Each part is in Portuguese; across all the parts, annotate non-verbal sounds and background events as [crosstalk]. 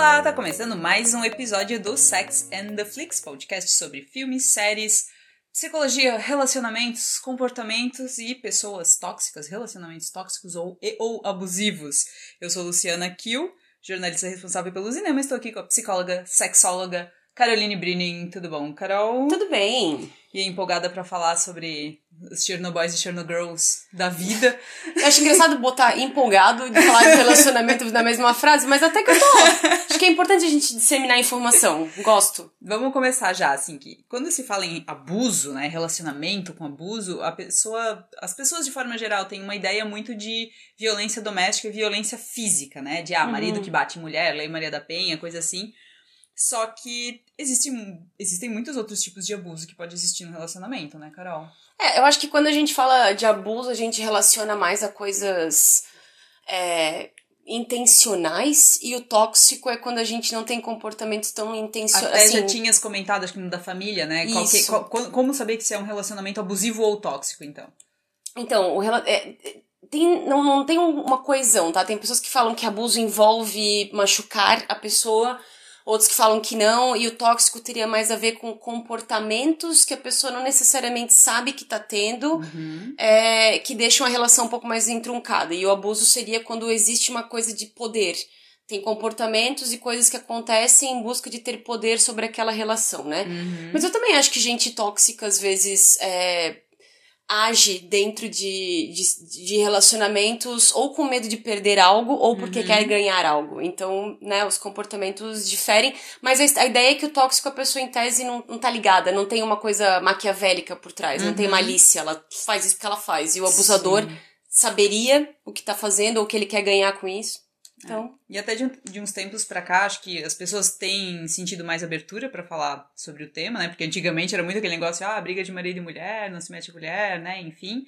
Olá, tá começando mais um episódio do Sex and the Flix, podcast sobre filmes, séries, psicologia, relacionamentos, comportamentos e pessoas tóxicas, relacionamentos tóxicos ou, e, ou abusivos. Eu sou Luciana Kiel, jornalista responsável pelo cinema, estou aqui com a psicóloga, sexóloga Caroline Brining. Tudo bom, Carol? Tudo bem. E empolgada para falar sobre os Chernobyls e Chernogirls da vida. Eu acho engraçado botar empolgado de falar de relacionamento na mesma frase, mas até que eu tô. Acho que é importante a gente disseminar informação. Gosto. Vamos começar já, assim, que quando se fala em abuso, né, relacionamento com abuso, a pessoa, as pessoas de forma geral têm uma ideia muito de violência doméstica e violência física, né, de ah, marido uhum. que bate mulher, lei Maria da Penha, coisa assim. Só que existe, existem muitos outros tipos de abuso que pode existir no relacionamento, né, Carol? É, eu acho que quando a gente fala de abuso, a gente relaciona mais a coisas é, intencionais e o tóxico é quando a gente não tem comportamentos tão intencionais. Até assim, já tinhas comentado, acho que no da família, né? Qual, como saber que se é um relacionamento abusivo ou tóxico, então? Então, o, é, tem, não, não tem uma coesão, tá? Tem pessoas que falam que abuso envolve machucar a pessoa outros que falam que não, e o tóxico teria mais a ver com comportamentos que a pessoa não necessariamente sabe que tá tendo, uhum. é, que deixam a relação um pouco mais entroncada. E o abuso seria quando existe uma coisa de poder. Tem comportamentos e coisas que acontecem em busca de ter poder sobre aquela relação, né? Uhum. Mas eu também acho que gente tóxica, às vezes, é, age dentro de, de, de, relacionamentos ou com medo de perder algo ou porque uhum. quer ganhar algo. Então, né, os comportamentos diferem, mas a, a, ideia é que o tóxico, a pessoa em tese não, não tá ligada, não tem uma coisa maquiavélica por trás, uhum. não tem uhum. malícia, ela faz isso porque ela faz. E o abusador Sim. saberia o que tá fazendo ou o que ele quer ganhar com isso. Então... É. E até de, de, uns tempos para cá, acho que as pessoas têm sentido mais abertura para falar sobre o tema, né? Porque antigamente era muito aquele negócio, ah, briga de marido e mulher, não se mete mulher, né? Enfim.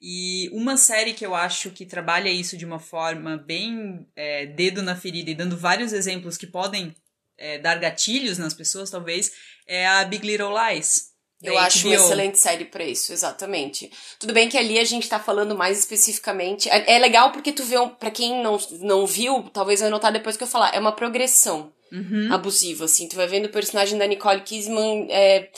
E uma série que eu acho que trabalha isso de uma forma bem é, dedo na ferida e dando vários exemplos que podem é, dar gatilhos nas pessoas, talvez, é a Big Little Lies. Eu acho uma excelente série para isso, exatamente. Tudo bem que ali a gente tá falando mais especificamente. É, é legal porque tu vê, um, pra quem não, não viu, talvez vai notar depois que eu falar, é uma progressão uhum. abusiva, assim. Tu vai vendo o personagem da Nicole Kidman, é,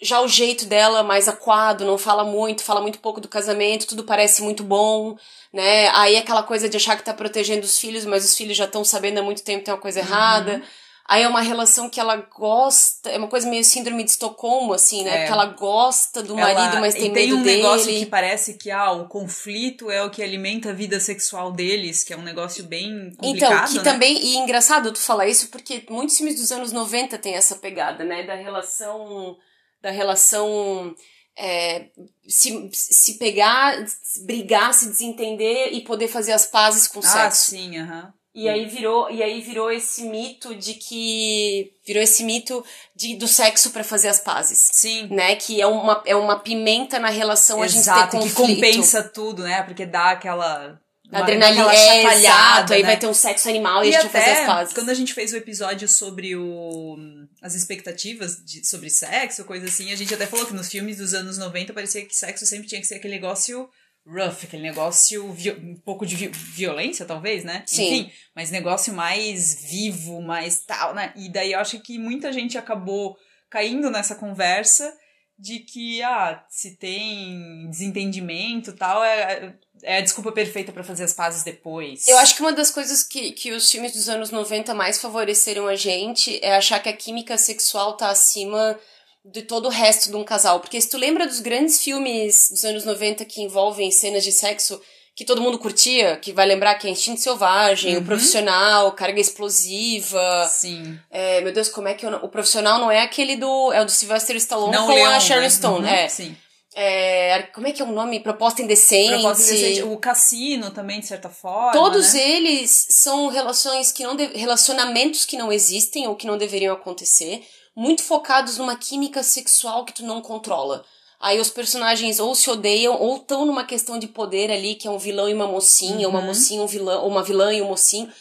já o jeito dela mais aquado, não fala muito, fala muito pouco do casamento, tudo parece muito bom, né? Aí aquela coisa de achar que tá protegendo os filhos, mas os filhos já estão sabendo há muito tempo que tem uma coisa uhum. errada. Aí é uma relação que ela gosta, é uma coisa meio síndrome de Estocolmo, assim, né? É. Que ela gosta do ela, marido, mas tem, medo dele. tem um negócio que parece que ah, o conflito é o que alimenta a vida sexual deles, que é um negócio bem complicado, Então, que né? também, e engraçado tu falar isso, porque muitos filmes dos anos 90 tem essa pegada, né? Da relação, da relação... É, se, se pegar, brigar, se desentender e poder fazer as pazes com o ah, sexo. sim, aham. Uhum. E aí virou, e aí virou esse mito de que virou esse mito de, do sexo para fazer as pazes. Sim. Né? Que é uma, é uma pimenta na relação Exato, a gente ter conflito. que compensa tudo, né? Porque dá aquela adrenalina, é, exato, aí né? vai ter um sexo animal e, e a gente até, vai fazer as pazes. quando a gente fez o episódio sobre o, as expectativas de, sobre sexo, coisa assim, a gente até falou que nos filmes dos anos 90 parecia que sexo sempre tinha que ser aquele negócio rough, aquele negócio, um pouco de violência, talvez, né? Sim. Enfim, mas negócio mais vivo, mais tal, né? E daí eu acho que muita gente acabou caindo nessa conversa de que, ah, se tem desentendimento tal, é, é a desculpa perfeita para fazer as pazes depois. Eu acho que uma das coisas que, que os filmes dos anos 90 mais favoreceram a gente é achar que a química sexual tá acima de todo o resto de um casal. Porque se tu lembra dos grandes filmes dos anos 90 que envolvem cenas de sexo que todo mundo curtia, que vai lembrar que é Instinto Selvagem, uhum. O Profissional, Carga Explosiva. Sim. É, meu Deus, como é que eu, o Profissional não é aquele do é o do Sylvester Stallone não com Leon, a Sharon né? Stone, uhum, é. Sim. É, como é que é o nome? Proposta Indecente. Proposta Indecente. O Cassino também, de certa forma. Todos né? eles são relações que não de, relacionamentos que não existem ou que não deveriam acontecer muito focados numa química sexual que tu não controla. Aí os personagens ou se odeiam ou estão numa questão de poder ali, que é um vilão e uma mocinha, uhum. uma mocinha, um vilão, uma vilã e um mocinho.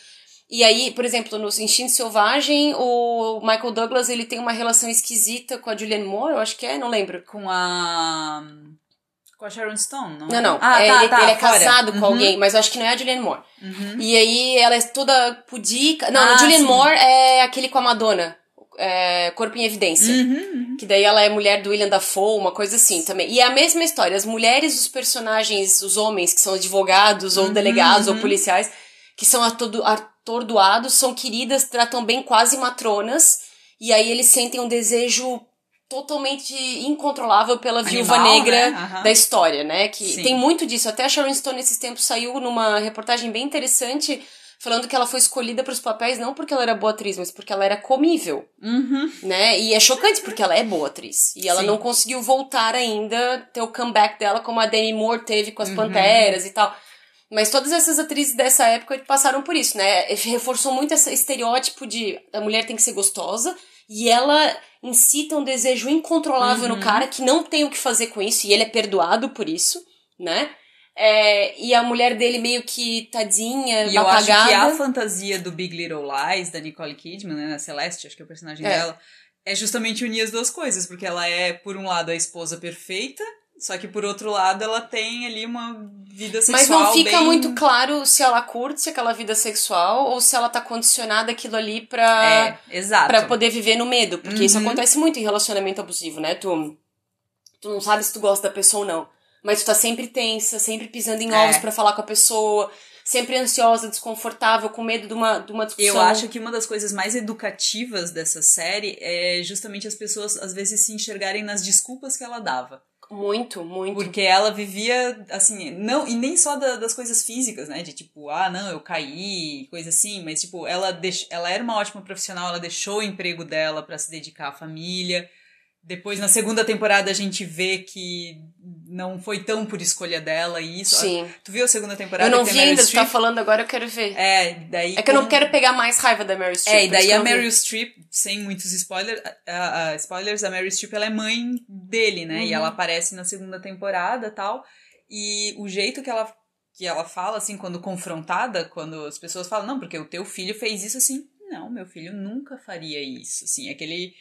E aí, por exemplo, no Instinto Selvagem, o Michael Douglas, ele tem uma relação esquisita com a Julianne Moore, eu acho que é, não lembro. Com a... Com a Sharon Stone, não? Não, não. Ah, é, tá, ele, tá, ele é casado com Uhum. alguém, mas eu acho que não é a Julianne Moore. E aí ela é toda pudica. Não, Ah, a Julianne sim. Moore é aquele com a Madonna. É, Corpo em Evidência. Uhum, Que daí ela é mulher do William Dafoe, uma coisa assim também. E é a mesma história. As mulheres, os personagens, os homens que são advogados, Uhum, ou delegados, ou policiais, que são atordoados, são queridas, tratam bem quase matronas. E aí eles sentem um desejo totalmente incontrolável pela viúva Animal, negra né? Aham. da história, né? Que Sim. tem muito disso. Até a Sharon Stone, esses tempos, saiu numa reportagem bem interessante falando que ela foi escolhida para os papéis não porque ela era boa atriz, mas porque ela era comível, Uhum. né? E é chocante porque ela é boa atriz. E ela Sim. não conseguiu voltar ainda, ter o comeback dela como a Demi Moore teve Uhum. com as Panteras e tal. Mas todas essas atrizes dessa época passaram por isso, né? Reforçou muito esse estereótipo de a mulher tem que ser gostosa e ela incita um desejo incontrolável Uhum. no cara que não tem o que fazer com isso e ele é perdoado por isso, né? É, e a mulher dele meio que tadinha, E eu acho que apagada. a fantasia do Big Little Lies, da Nicole Kidman, né, Celeste, acho que é o personagem É. dela, é justamente unir as duas coisas, porque ela é, por um lado, a esposa perfeita, só que por outro lado ela tem ali uma vida sexual Mas não fica bem... muito claro se ela curte aquela vida sexual ou se ela tá condicionada aquilo ali pra, É, exato. pra poder viver no medo. Porque isso Uhum. acontece muito em relacionamento abusivo, né? Tu, tu não sabe se tu gosta da pessoa ou não. Mas tu tá sempre tensa, sempre pisando em É. ovos pra falar com a pessoa, sempre ansiosa, desconfortável, com medo de uma, de uma discussão. Eu acho que uma das coisas mais educativas dessa série é justamente as pessoas, às vezes, se enxergarem nas desculpas que ela dava. Muito, muito. Porque ela vivia, assim, não, e nem só da- das coisas físicas, né? De tipo, ah, não, eu caí, coisa assim, mas tipo, ela, deix, ela era uma ótima profissional, ela deixou o emprego dela pra se dedicar à família. Depois, na segunda temporada, a gente vê que não foi tão por escolha dela e isso. Sim. Tu viu a segunda temporada? Eu não que vi ainda, Meryl tu tá falando agora, eu quero ver. É, daí. É que eu não quero pegar mais raiva da Meryl Streep. É, e daí a. Meryl Streep, sem muitos spoilers, a, a- spoilers, a Meryl Streep ela é mãe dele, né? E Uhum. ela aparece na segunda temporada tal. E o jeito que ela, que ela fala, assim, quando confrontada, quando as pessoas falam, não, porque o teu filho fez isso assim. Não, meu filho nunca faria isso. Assim, aquele.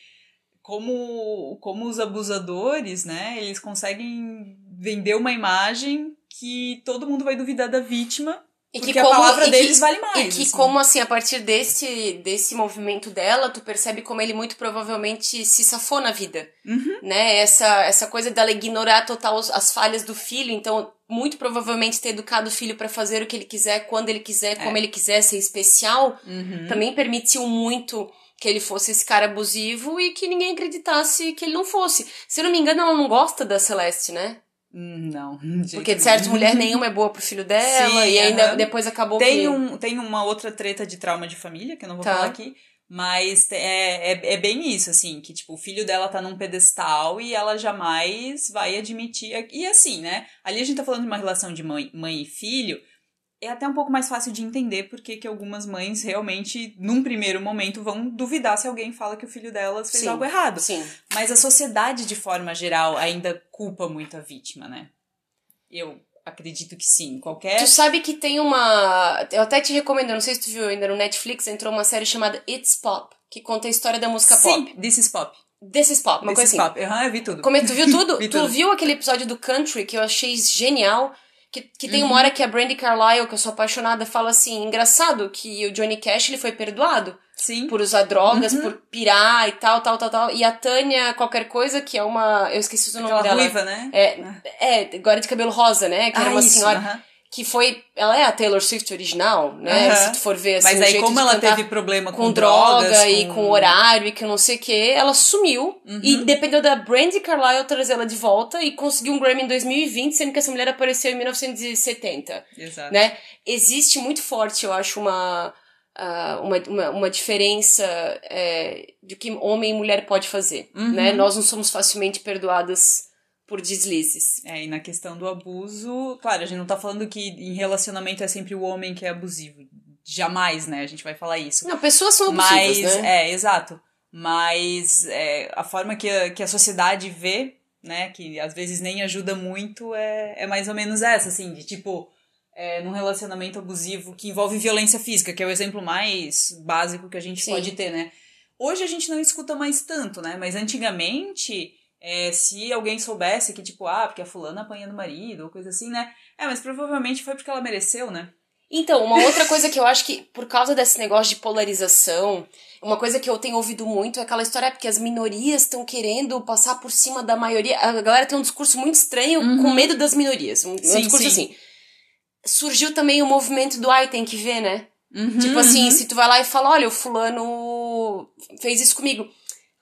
Como, como os abusadores, né? Eles conseguem vender uma imagem que todo mundo vai duvidar da vítima. E que a como- palavra e que- deles vale mais. E que assim. como assim, a partir desse, desse movimento dela, tu percebe como ele muito provavelmente se safou na vida. Uhum. Né? Essa, essa coisa dela ignorar total as falhas do filho, então muito provavelmente ter educado o filho pra fazer o que ele quiser, quando ele quiser, como ele quiser, ser especial, Uhum. também permitiu muito que ele fosse esse cara abusivo e que ninguém acreditasse que ele não fosse. Se eu não me engano, ela não gosta da Celeste, né? Não. [laughs] jeito Porque, de certo, mulher nenhuma é boa pro filho dela, Sim, e ainda aham. depois acabou Tem, que... um, tem uma outra treta de trauma de família, que eu não vou Tá. falar aqui, mas é, é, é bem isso, assim, que tipo, o filho dela tá num pedestal e ela jamais vai admitir. E assim, né? Ali a gente tá falando de uma relação de mãe, mãe e filho. É até um pouco mais fácil de entender porque que algumas mães realmente, num primeiro momento, vão duvidar se alguém fala que o filho delas fez Sim. algo errado. Sim. Mas a sociedade, de forma geral, ainda culpa muito a vítima, né? Eu acredito que sim. Qualquer. Tu sabe que tem uma. Eu até te recomendo, não sei se tu viu ainda no Netflix, entrou uma série chamada It's Pop, que conta a história da música Sim, pop. This is Pop. This is Pop, uma This is coisa assim. Pop. Aham, eu vi tudo. Como é, tu viu tudo? [laughs] Vi tu tudo. viu aquele episódio do Country que eu achei genial? Que, que tem Uhum. uma hora que a Brandy Carlile, que eu sou apaixonada, fala assim: engraçado que o Johnny Cash ele foi perdoado Sim. por usar drogas, Uhum. por pirar e tal, tal, tal, tal. E a Tânia, qualquer coisa, que é uma. Eu esqueci o nome Aquela dela. ruiva, né? É, é, agora de cabelo rosa, né? Que era Ah, uma isso, senhora. aham. Que foi. Ela é a Taylor Swift original, né? Aham. Se tu for ver assim. Mas aí, como ela teve problema com, com droga drogas, e com horário e que não sei o que, ela sumiu. Uhum. E dependeu da Brandy Carlile trazer ela de volta e conseguiu um Grammy em 2020, sendo que essa mulher apareceu em 1970, Exato. né? Existe muito forte, eu acho, uma. ah, uma, uma, uma diferença é, de que homem e mulher pode fazer, Uhum. né? Nós não somos facilmente perdoadas por deslizes. É, e na questão do abuso, claro, a gente não tá falando que em relacionamento é sempre o homem que é abusivo. Jamais, né? A gente vai falar isso. Não, pessoas são Mas, abusivas, né? é, exato. Mas é, a forma que a, que a sociedade vê, né, que às vezes nem ajuda muito, é, é mais ou menos essa, assim, de tipo, é, num relacionamento abusivo que envolve violência física, que é o exemplo mais básico que a gente Sim. pode ter, né? Hoje a gente não escuta mais tanto, né? Mas antigamente É, se alguém soubesse que, tipo, ah, porque a fulana apanha do marido, ou coisa assim, né? É, mas provavelmente foi porque ela mereceu, né? Então, uma outra coisa que eu acho que, por causa desse negócio de polarização, uma coisa que eu tenho ouvido muito é aquela história é porque as minorias estão querendo passar por cima da maioria. A galera tem um discurso muito estranho Uhum. com medo das minorias. Um, um Sim, discurso sim. assim. Surgiu também o movimento do ai, tem que ver, né? Uhum, Tipo assim, uhum. se tu vai lá e fala, olha, o fulano fez isso comigo.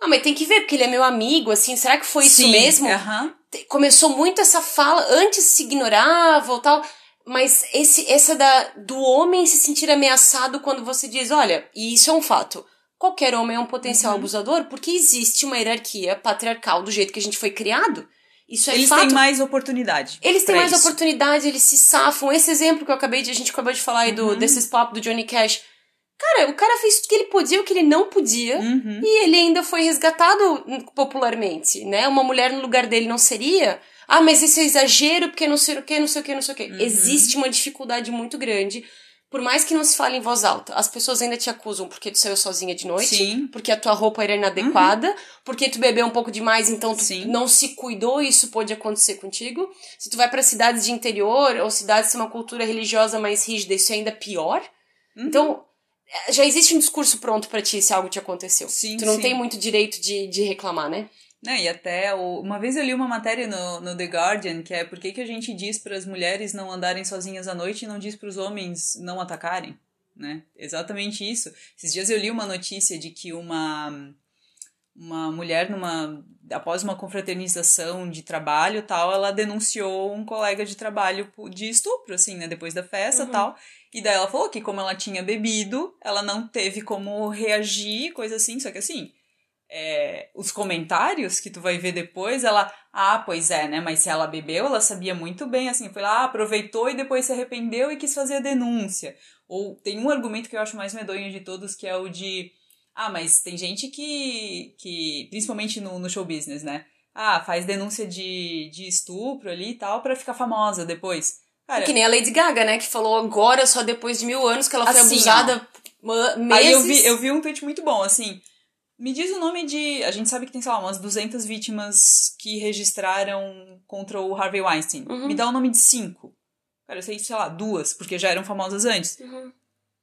Ah, mas tem que ver, porque ele é meu amigo, assim, será que foi isso Sim, mesmo? aham. te- começou muito essa fala, antes se ignorava ou tal, mas esse, essa da, do homem se sentir ameaçado quando você diz, olha, e isso é um fato, qualquer homem é um potencial Uhum. abusador porque existe uma hierarquia patriarcal do jeito que a gente foi criado. Isso é Eles fato. têm mais oportunidade. Eles têm mais isso. oportunidade, eles se safam. Esse exemplo que eu acabei de, a gente acabou de falar aí do Uhum. desses pop do Johnny Cash. Cara, o cara fez tudo que ele podia, o que ele não podia. Uhum. E ele ainda foi resgatado popularmente, né? Uma mulher no lugar dele não seria. Ah, mas isso é exagero porque não sei o que, não sei o que, não sei o que. Uhum. Existe uma dificuldade muito grande. Por mais que não se fale em voz alta, as pessoas ainda te acusam porque tu saiu sozinha de noite, Sim. porque a tua roupa era inadequada, porque tu bebeu um pouco demais, então tu Sim. não se cuidou e isso pode acontecer contigo. Se tu vai para cidades de interior ou cidades com uma cultura religiosa mais rígida, isso é ainda pior. Uhum. Então, já existe um discurso pronto pra ti se algo te aconteceu. Sim, tu não sim. tem muito direito de, de reclamar, né? Né, e até o- uma vez eu li uma matéria no, no The Guardian que é por que, que a gente diz para as mulheres não andarem sozinhas à noite e não diz para os homens não atacarem, né? Exatamente isso. Esses dias eu li uma notícia de que uma uma mulher numa após uma confraternização de trabalho tal, ela denunciou um colega de trabalho de estupro assim, né, depois da festa Uhum. tal. E daí ela falou que como ela tinha bebido, ela não teve como reagir, coisa assim, só que assim, é, os comentários que tu vai ver depois, ela, ah, pois é, né? Mas se ela bebeu, ela sabia muito bem, assim, foi lá, aproveitou e depois se arrependeu e quis fazer a denúncia. Ou tem um argumento que eu acho mais medonho de todos, que é o de, ah, mas tem gente que, que principalmente no, no show business, né? Ah, faz denúncia de, de estupro ali e tal pra ficar famosa depois. Cara, Que nem a Lady Gaga, né? Que falou agora, só depois de mil anos, que ela foi Assim, abusada meses. Aí eu vi, eu vi um tweet muito bom, assim. Me diz o nome de. A gente sabe que tem, sei lá, umas 200 vítimas que registraram contra o Harvey Weinstein. Uhum. Me dá o nome de cinco. Cara, eu sei, sei lá, duas, porque já eram famosas antes. Uhum.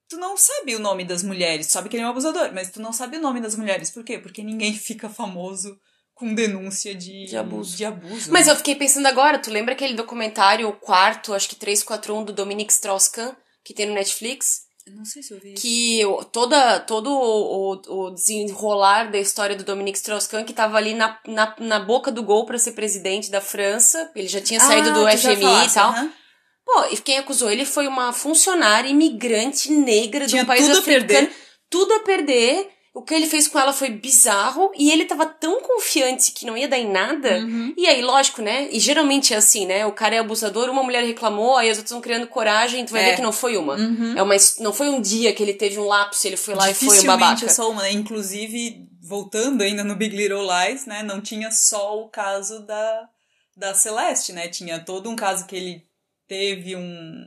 Tu não sabe o nome das mulheres, tu sabe que ele é um abusador, mas tu não sabe o nome das mulheres. Por quê? Porque ninguém fica famoso com denúncia de, De abuso. De abuso Mas né? eu fiquei pensando agora, tu lembra aquele documentário, o quarto, acho que 341, do Dominique Strauss-Kahn, que tem no Netflix? Eu não sei se eu vi que toda, todo o, o, o desenrolar da história do Dominique Strauss-Kahn, que tava ali na, na, na boca do gol para ser presidente da França, ele já tinha saído do Ah, já FMI falaste, e tal. Pô, e quem acusou ele foi uma funcionária imigrante negra Tinha do país tudo a africano. perder. Tudo a perder. O que ele fez com ela foi bizarro e ele tava tão confiante que não ia dar em nada. Uhum. E aí, lógico, né? E geralmente é assim, né? O cara é abusador, uma mulher reclamou, aí as outras estão criando coragem, tu vai É. ver que não foi uma. Uhum. É uma. Não foi um dia que ele teve um lapso, ele foi lá e foi um babaca. é só uma, né? Inclusive, voltando ainda no Big Little Lies, né? Não tinha só o caso da, da Celeste, né? Tinha todo um caso que ele teve um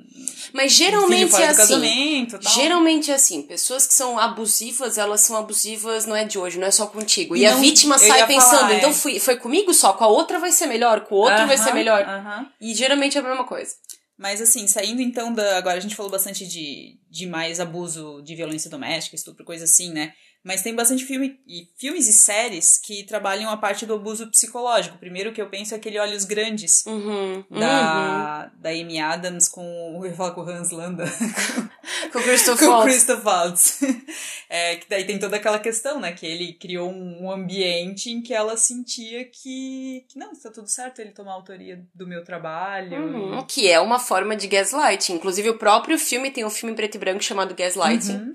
Mas geralmente é assim. Geralmente é assim, pessoas que são abusivas, elas são abusivas, não é de hoje, não é só contigo. E, E a não- vítima sai pensando, falar, é. então fui, foi comigo só, com a outra vai ser melhor, com o outro vai ser melhor. aham. E geralmente é a mesma coisa. Mas assim, saindo então da. Agora a gente falou bastante de, de mais abuso de violência doméstica, estupro, coisa assim, né? Mas tem bastante filme, e filmes e séries que trabalham a parte do abuso psicológico. Primeiro que eu penso é aquele Olhos Grandes, Uhum. uhum. da, da Amy Adams com. Eu ia falar com o Hans Landa. [laughs] Com o Christopher com Waltz. Christoph Waltz. [laughs] É, que daí tem toda aquela questão, né? Que ele criou um, ambiente em que ela sentia que, que não, está tudo certo ele tomar a autoria do meu trabalho. Uhum, que é uma forma de gaslight. Inclusive, o próprio filme tem um filme em preto e branco chamado Gaslight, Uhum.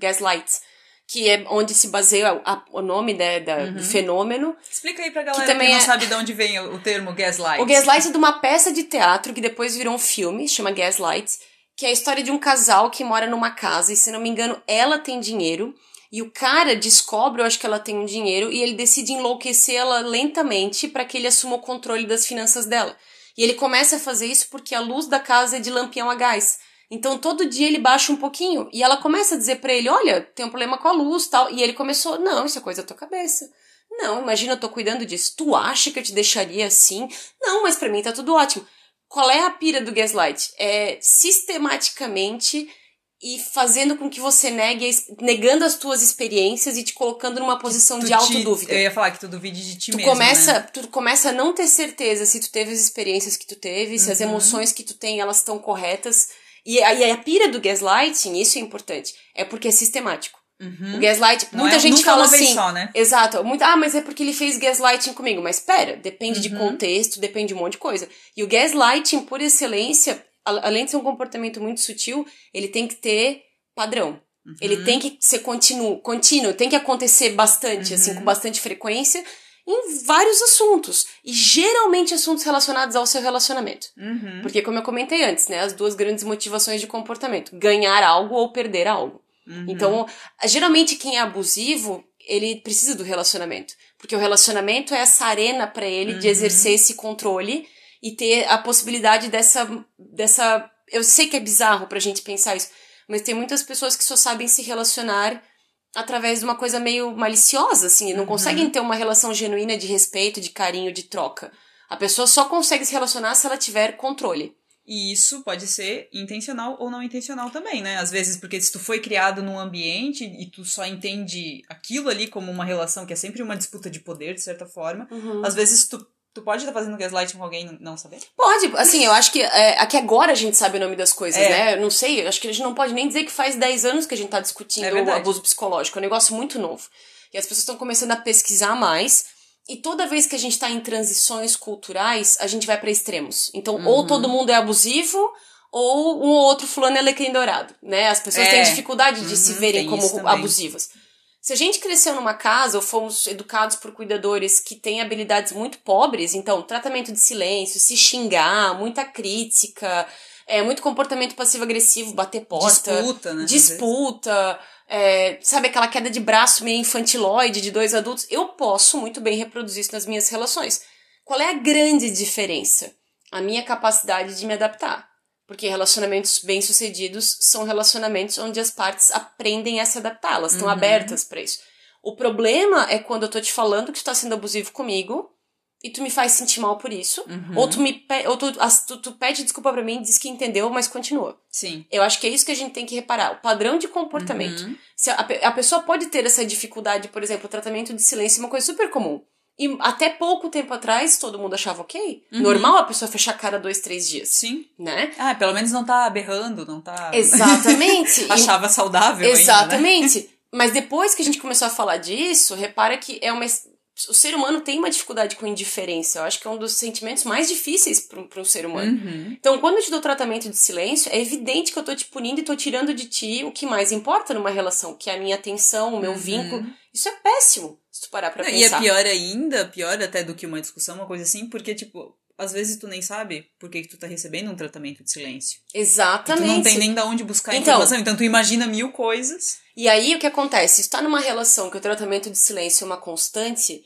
Que é onde se baseia a- o nome né, da- do fenômeno. Explica aí pra galera que, também não é- sabe de onde vem o, o termo gaslight. O Gaslight é de uma peça de teatro que depois virou um filme, chama Gaslight, que é a história de um casal que mora numa casa e, se não me engano, ela tem dinheiro e o cara descobre, eu acho que ela tem um dinheiro, e ele decide enlouquecê-la lentamente para que ele assuma o controle das finanças dela. E ele começa a fazer isso porque a luz da casa é de lampião a gás. Então todo dia ele baixa um pouquinho e ela começa a dizer pra ele: "Olha, tem um problema com a luz", tal. E ele começou: "Não, isso é coisa da tua cabeça". Não, imagina, eu tô cuidando disso. Tu acha que eu te deixaria assim? Não, mas para mim tá tudo ótimo. Qual é a pira do gaslight? É sistematicamente e fazendo com que você negue, negando as tuas experiências e te colocando numa posição de autodúvida. Eu ia falar que tu duvide de ti tu mesmo, começa, né? Tu começa a não ter certeza se tu teve as experiências que tu teve, se as Uhum. emoções que tu tem, elas estão corretas. E aí a pira do gaslighting, isso é importante, é porque é sistemático. O gaslight, Não muita é- gente fala assim, só, né? Exato. Muito, ah, mas é porque ele fez gaslighting comigo. Mas espera, depende de Uhum. contexto, depende de um monte de coisa. E o gaslighting, por excelência, além de ser um comportamento muito sutil, ele tem que ter padrão. Uhum. Ele tem que ser contínuo, contínuo, tem que acontecer bastante, assim, Uhum. com bastante frequência, em vários assuntos. E geralmente assuntos relacionados ao seu relacionamento. Uhum. Porque, como eu comentei antes, né, as duas grandes motivações de comportamento: ganhar algo ou perder algo. Uhum. Então, geralmente quem é abusivo, ele precisa do relacionamento, porque o relacionamento é essa arena para ele de Uhum. exercer esse controle e ter a possibilidade dessa dessa, eu sei que é bizarro pra gente pensar isso, mas tem muitas pessoas que só sabem se relacionar através de uma coisa meio maliciosa, assim, não Uhum. conseguem ter uma relação genuína de respeito, de carinho, de troca. A pessoa só consegue se relacionar se ela tiver controle. E isso pode ser intencional ou não intencional também, né? Às vezes, porque se tu foi criado num ambiente e tu só entende aquilo ali como uma relação que é sempre uma disputa de poder, de certa forma, às vezes tu, tu pode estar fazendo gaslight com alguém e não saber. Pode, assim, eu acho que é, aqui agora a gente sabe o nome das coisas, É. né? Eu não sei, acho que a gente não pode nem dizer que faz 10 anos que a gente tá discutindo É o abuso psicológico, é um negócio muito novo. E as pessoas estão começando a pesquisar mais. E toda vez que a gente tá em transições culturais, a gente vai pra extremos. Então, Uhum. ou todo mundo é abusivo, ou um ou outro fulano é alecrim dourado, né? As pessoas É. têm dificuldade de se Uhum, verem tem isso como também. Se a gente cresceu numa casa ou fomos educados por cuidadores que têm habilidades muito pobres, então tratamento de silêncio, se xingar, muita crítica, é, muito comportamento passivo-agressivo, bater porta, Disputa, né? disputa, é, sabe aquela queda de braço meio infantiloide de dois adultos, eu posso muito bem reproduzir isso nas minhas relações. Qual é a grande diferença? A minha capacidade de me adaptar. Porque relacionamentos bem-sucedidos são relacionamentos onde as partes aprendem a se adaptar, elas estão Uhum. abertas pra isso. O problema é quando eu tô te falando que tu tá sendo abusivo comigo e tu me faz sentir mal por isso, Uhum. ou, tu, me ou tu, tu, tu pede desculpa pra mim, diz que entendeu, mas continua. Sim. Eu acho que é isso que a gente tem que reparar, o padrão de comportamento. Uhum. Se a, a pessoa pode ter essa dificuldade, por exemplo, o tratamento de silêncio é uma coisa super comum. E até pouco tempo atrás, todo mundo achava ok. Uhum. Normal a pessoa fechar a cara dois, três dias, Sim. né? Ah, pelo menos não tá berrando, não tá. Exatamente. [laughs] Achava saudável ainda, né? Exatamente. Mas depois que a gente começou a falar disso, repara que é uma. O ser humano tem uma dificuldade com indiferença. Eu acho que é um dos sentimentos mais difíceis para um ser humano. Uhum. Então, quando eu te dou tratamento de silêncio, é evidente que eu tô te punindo e tô tirando de ti o que mais importa numa relação, que é a minha atenção, o meu Uhum. vínculo. Isso é péssimo, se tu parar pra Não, pensar. E é pior ainda, pior até do que uma discussão, uma coisa assim, porque, tipo, às vezes tu nem sabe por que, que tu tá recebendo um tratamento de silêncio. E tu Exatamente. não tem nem da onde buscar Então- informação, então tu imagina mil coisas. E aí o que acontece? Se tu tá numa relação que o tratamento de silêncio é uma constante,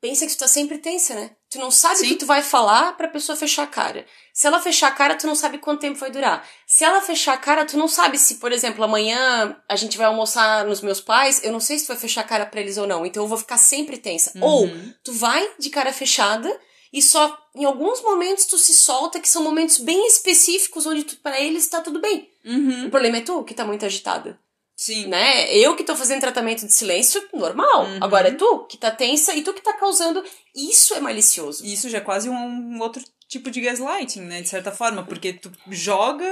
pensa que tu tá sempre tensa, né? Tu não sabe o Sim. que tu vai falar pra pessoa fechar a cara. Se ela fechar a cara, tu não sabe quanto tempo vai durar. Se ela fechar a cara, tu não sabe se, por exemplo, amanhã a gente vai almoçar nos meus pais, eu não sei se tu vai fechar a cara pra eles ou não, então eu vou ficar sempre tensa. Uhum. Ou tu vai de cara fechada e só em alguns momentos tu se solta, que são momentos bem específicos onde pra eles tá tudo bem. Uhum. O problema é tu que tá muito agitada Sim. né? Eu que tô fazendo tratamento de silêncio, normal. Uhum. Agora é tu que tá tensa e tu que tá causando. Isso é malicioso. Isso já é quase um, um outro tipo de gaslighting, né? De certa forma, porque tu joga,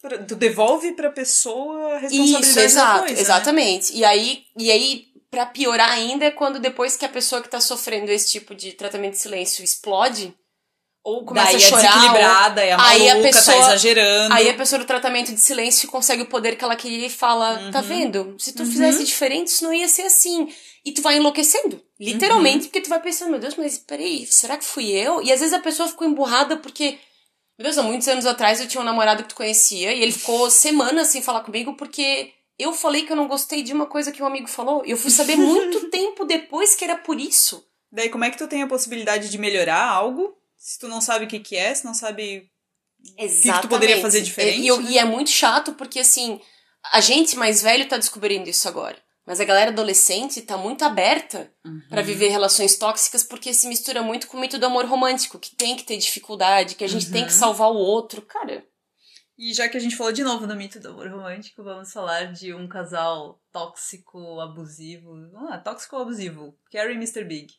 pra- tu devolve pra pessoa a responsabilidade Isso, exato, coisa, né? exatamente. E aí, e aí, pra piorar ainda, é quando depois que a pessoa que tá sofrendo esse tipo de tratamento de silêncio explode, ou começa Daí a chorar. é desequilibrada, é a aí a maluca, pessoa- tá exagerando. Aí a pessoa do tratamento de silêncio consegue o poder que ela queria e fala: Uhum. tá vendo? Se tu fizesse diferente, isso não ia ser assim. E tu vai enlouquecendo. Uhum. Literalmente, porque tu vai pensando, meu Deus, mas peraí, será que fui eu? E às vezes a pessoa ficou emburrada porque. Meu Deus, há muitos anos atrás eu tinha um namorado que tu conhecia e ele ficou semanas sem falar comigo porque eu falei que eu não gostei de uma coisa que um amigo falou. E eu fui saber muito [laughs] tempo depois que era por isso. Daí como é que tu tem a possibilidade de melhorar algo se tu não sabe o que que é, se não sabe... Exatamente. tu poderia fazer diferente, E, eu- né? e é muito chato porque, assim, a gente mais velho tá descobrindo isso agora. Mas a galera adolescente tá muito aberta Uhum. pra viver relações tóxicas porque se mistura muito com o mito do amor romântico, que tem que ter dificuldade, que a gente tem que Uhum. salvar o outro. Cara, E já que a gente falou de novo do mito do amor romântico, vamos falar de um casal tóxico, abusivo. Ah, tóxico ou abusivo? Carrie e Mr. Big.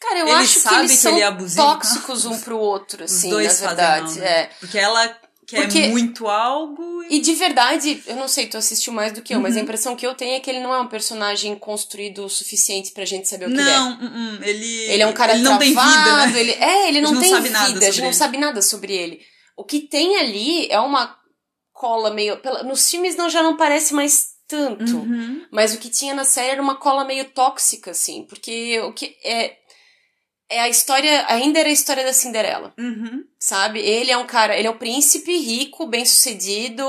Cara, eu Ele acho que eles que são ele é abusivo? tóxicos um pro outro, Os assim, dois na fazem verdade. mal, né? É. Porque ela quer Porque- muito algo e... E de verdade, eu não sei, tu assistiu mais do que eu, mas a Uhum. impressão que eu tenho é que ele não é um personagem construído o suficiente pra gente saber o que ele é. Não, uh, uh, ele... Ele é um cara ele não tem travado, vida, né? ele é, ele não, não tem sabe vida, nada a gente não sabe nada sobre ele. O que tem ali é uma cola meio, pela- nos filmes não já não parece mais tanto, Uhum. mas o que tinha na série era uma cola meio tóxica assim, porque o que é é a história, ainda era a história da Cinderela, Uhum. sabe? Ele é um cara, ele é um príncipe rico, bem-sucedido,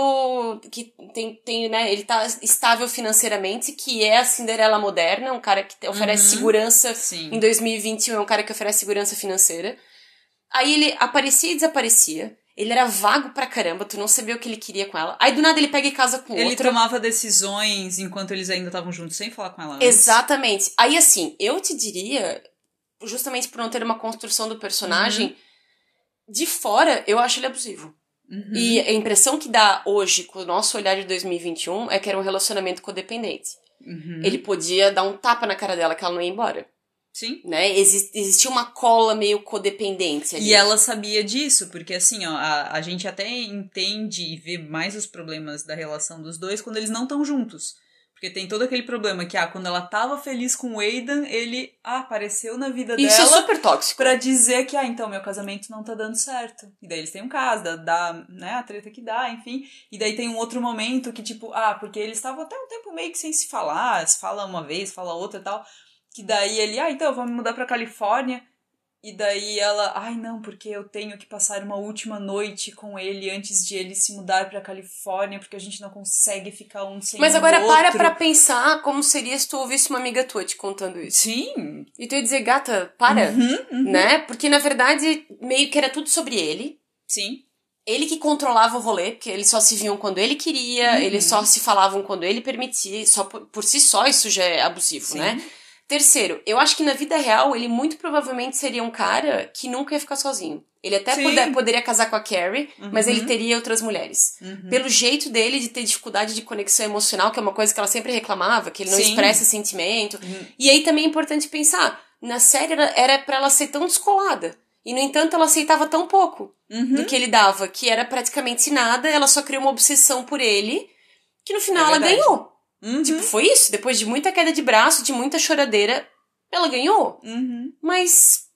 que tem, tem, né, ele tá estável financeiramente, que é a Cinderela moderna, um cara que oferece Uhum. segurança Sim. em 2021 é um cara que oferece segurança financeira. Aí ele aparecia e desaparecia. Ele era vago pra caramba, tu não sabia o que ele queria com ela. Aí do nada ele pega e casa com Ele outra. tomava decisões enquanto eles ainda estavam juntos, sem falar com ela antes. Exatamente. Aí assim, eu te diria, justamente por não ter uma construção do personagem, de fora eu acho ele abusivo. Uhum. E a impressão que dá hoje, com o nosso olhar de 2021, é que era um relacionamento codependente. Uhum. Ele podia dar um tapa na cara dela que ela não ia embora. Sim. Né? Exi- existia uma cola meio codependente ali. E ela sabia disso, porque assim, ó, a, a gente até entende e vê mais os problemas da relação dos dois quando eles não estão juntos. Porque tem todo aquele problema que, ah, quando ela tava feliz com o Aidan, ele ah, apareceu na vida Isso é dela super tóxico. pra dizer que, ah, então, meu casamento não tá dando certo. E daí eles têm um caso, dá, dá, né, a treta que dá, enfim. E daí tem um outro momento que, tipo, ah, porque eles estavam até um tempo meio que sem se falar, se fala uma vez, fala outra e tal. Que daí ele, ah, então, vamos mudar pra Califórnia. E daí ela, ai não, porque eu tenho que passar uma última noite com ele antes de ele se mudar pra Califórnia, porque a gente não consegue ficar um sem Mas agora para outro. pra pensar como seria se tu ouvisse uma amiga tua te contando isso. Sim. E tu ia dizer, gata, para. Uhum, uhum. Né? Porque na verdade, meio que era tudo sobre ele. Sim. Ele que controlava o rolê, porque eles só se viam quando ele queria, Uhum. eles só se falavam quando ele permitia, só por, por si só isso já é abusivo, Sim. né? Terceiro, eu acho que na vida real ele muito provavelmente seria um cara que nunca ia ficar sozinho. Ele até poder- poderia casar com a Carrie, mas Uhum. ele teria outras mulheres. Uhum. Pelo jeito dele de ter dificuldade de conexão emocional, que é uma coisa que ela sempre reclamava, que ele não Sim. expressa sentimento. Uhum. E aí também é importante pensar, na série era, para ela ser tão descolada. E no entanto ela aceitava tão pouco Uhum. do que ele dava, que era praticamente nada, ela só criou uma obsessão por ele, que no final É ela ganhou. Uhum. Tipo, foi isso. Depois de muita queda de braço, de muita choradeira, ela ganhou. Uhum. Mas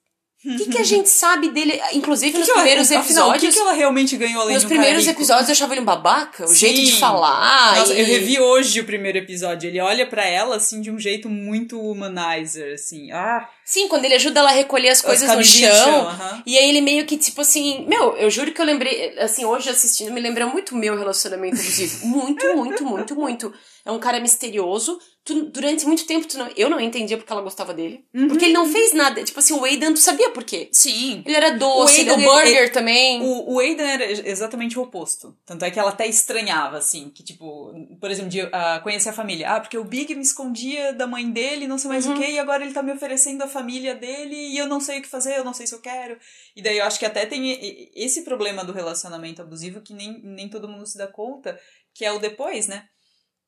o que, que a gente sabe dele? Inclusive, Que nos que ela- primeiros afinal, episódios. o que, que ela realmente ganhou além Nos um primeiros episódios eu achava ele um babaca, o Sim. jeito de falar. Nossa, e... eu revi hoje o primeiro episódio. Ele olha pra ela, assim, de um jeito muito humanizer, assim. Ah, Sim, quando ele ajuda ela a recolher as coisas no camisinhas chão. aham. E aí ele meio que, tipo assim, meu, eu juro que eu lembrei, assim, hoje assistindo, me lembra muito meu relacionamento abusivo. muito, muito, muito, muito. É um cara misterioso. Tu, durante muito tempo, tu não, eu não entendia porque ela gostava dele. Uhum. Porque ele não fez nada. Tipo assim, o Aidan, tu sabia por quê? Sim. Ele era doce, O ele, Aidan, o Burger ele- também. O, o Aidan era exatamente o oposto. Tanto é que ela até estranhava, assim, que, tipo, por exemplo, de ah, conhecer a família. Ah, porque o Big me escondia da mãe dele, não sei mais Uhum. o que, e agora ele tá me oferecendo a família dele e eu não sei o que fazer, eu não sei se eu quero. E daí eu acho que até tem esse problema do relacionamento abusivo que nem, nem todo mundo se dá conta, que é o depois, né?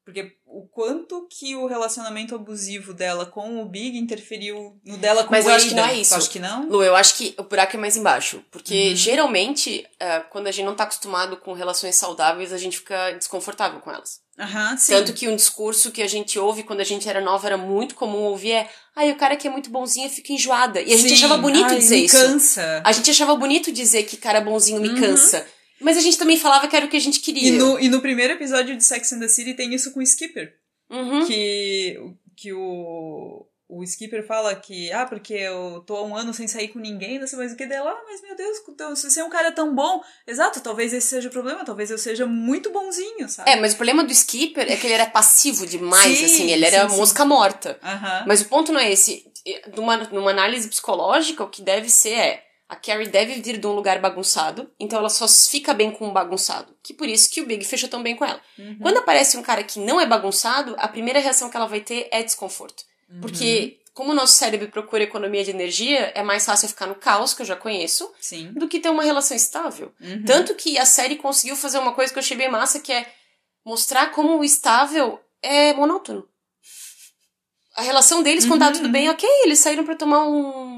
Porque o quanto que o relacionamento abusivo dela com o Big interferiu no dela com Mas o eu acho que não é isso. Tu acha que não? Lu, eu acho que o buraco é mais embaixo. Porque Uhum. geralmente, é, quando a gente não tá acostumado com relações saudáveis, a gente fica desconfortável com elas. Aham, sim. Tanto que um discurso que a gente ouve quando a gente era nova era muito comum ouvir é ai, o cara que é muito bonzinho fica enjoada. E a gente Sim. achava bonito Ai, dizer me isso. cansa. A gente achava bonito dizer que cara bonzinho me Uhum. cansa. Mas a gente também falava que era o que a gente queria. E no, e no primeiro episódio de Sex and the City tem isso com o Skipper. Uhum. Que, que o, o Skipper fala que, ah, porque eu tô há um ano sem sair com ninguém, não sei mais o que dela. Ah, mas meu Deus, então, se você é um cara tão bom. Exato, talvez esse seja o problema, talvez eu seja muito bonzinho, sabe? É, mas o problema do Skipper é que ele era passivo demais, Sim, assim, ele era sim, sim. mosca morta. Aham. Mas o ponto não é esse. Numa, numa análise psicológica, o que deve ser é A Carrie deve vir de um lugar bagunçado, então ela só fica bem com um bagunçado. Que por isso que o Big fechou tão bem com ela. Uhum. Quando aparece um cara que não é bagunçado, a primeira reação que ela vai ter é desconforto. Uhum. Porque, como o nosso cérebro procura economia de energia, é mais fácil ficar no caos, que eu já conheço, Sim. do que ter uma relação estável. Uhum. Tanto que a série conseguiu fazer uma coisa que eu achei bem massa, que é mostrar como o estável é monótono. A relação deles, quando Uhum, tava tudo bem, ok, eles saíram pra tomar um,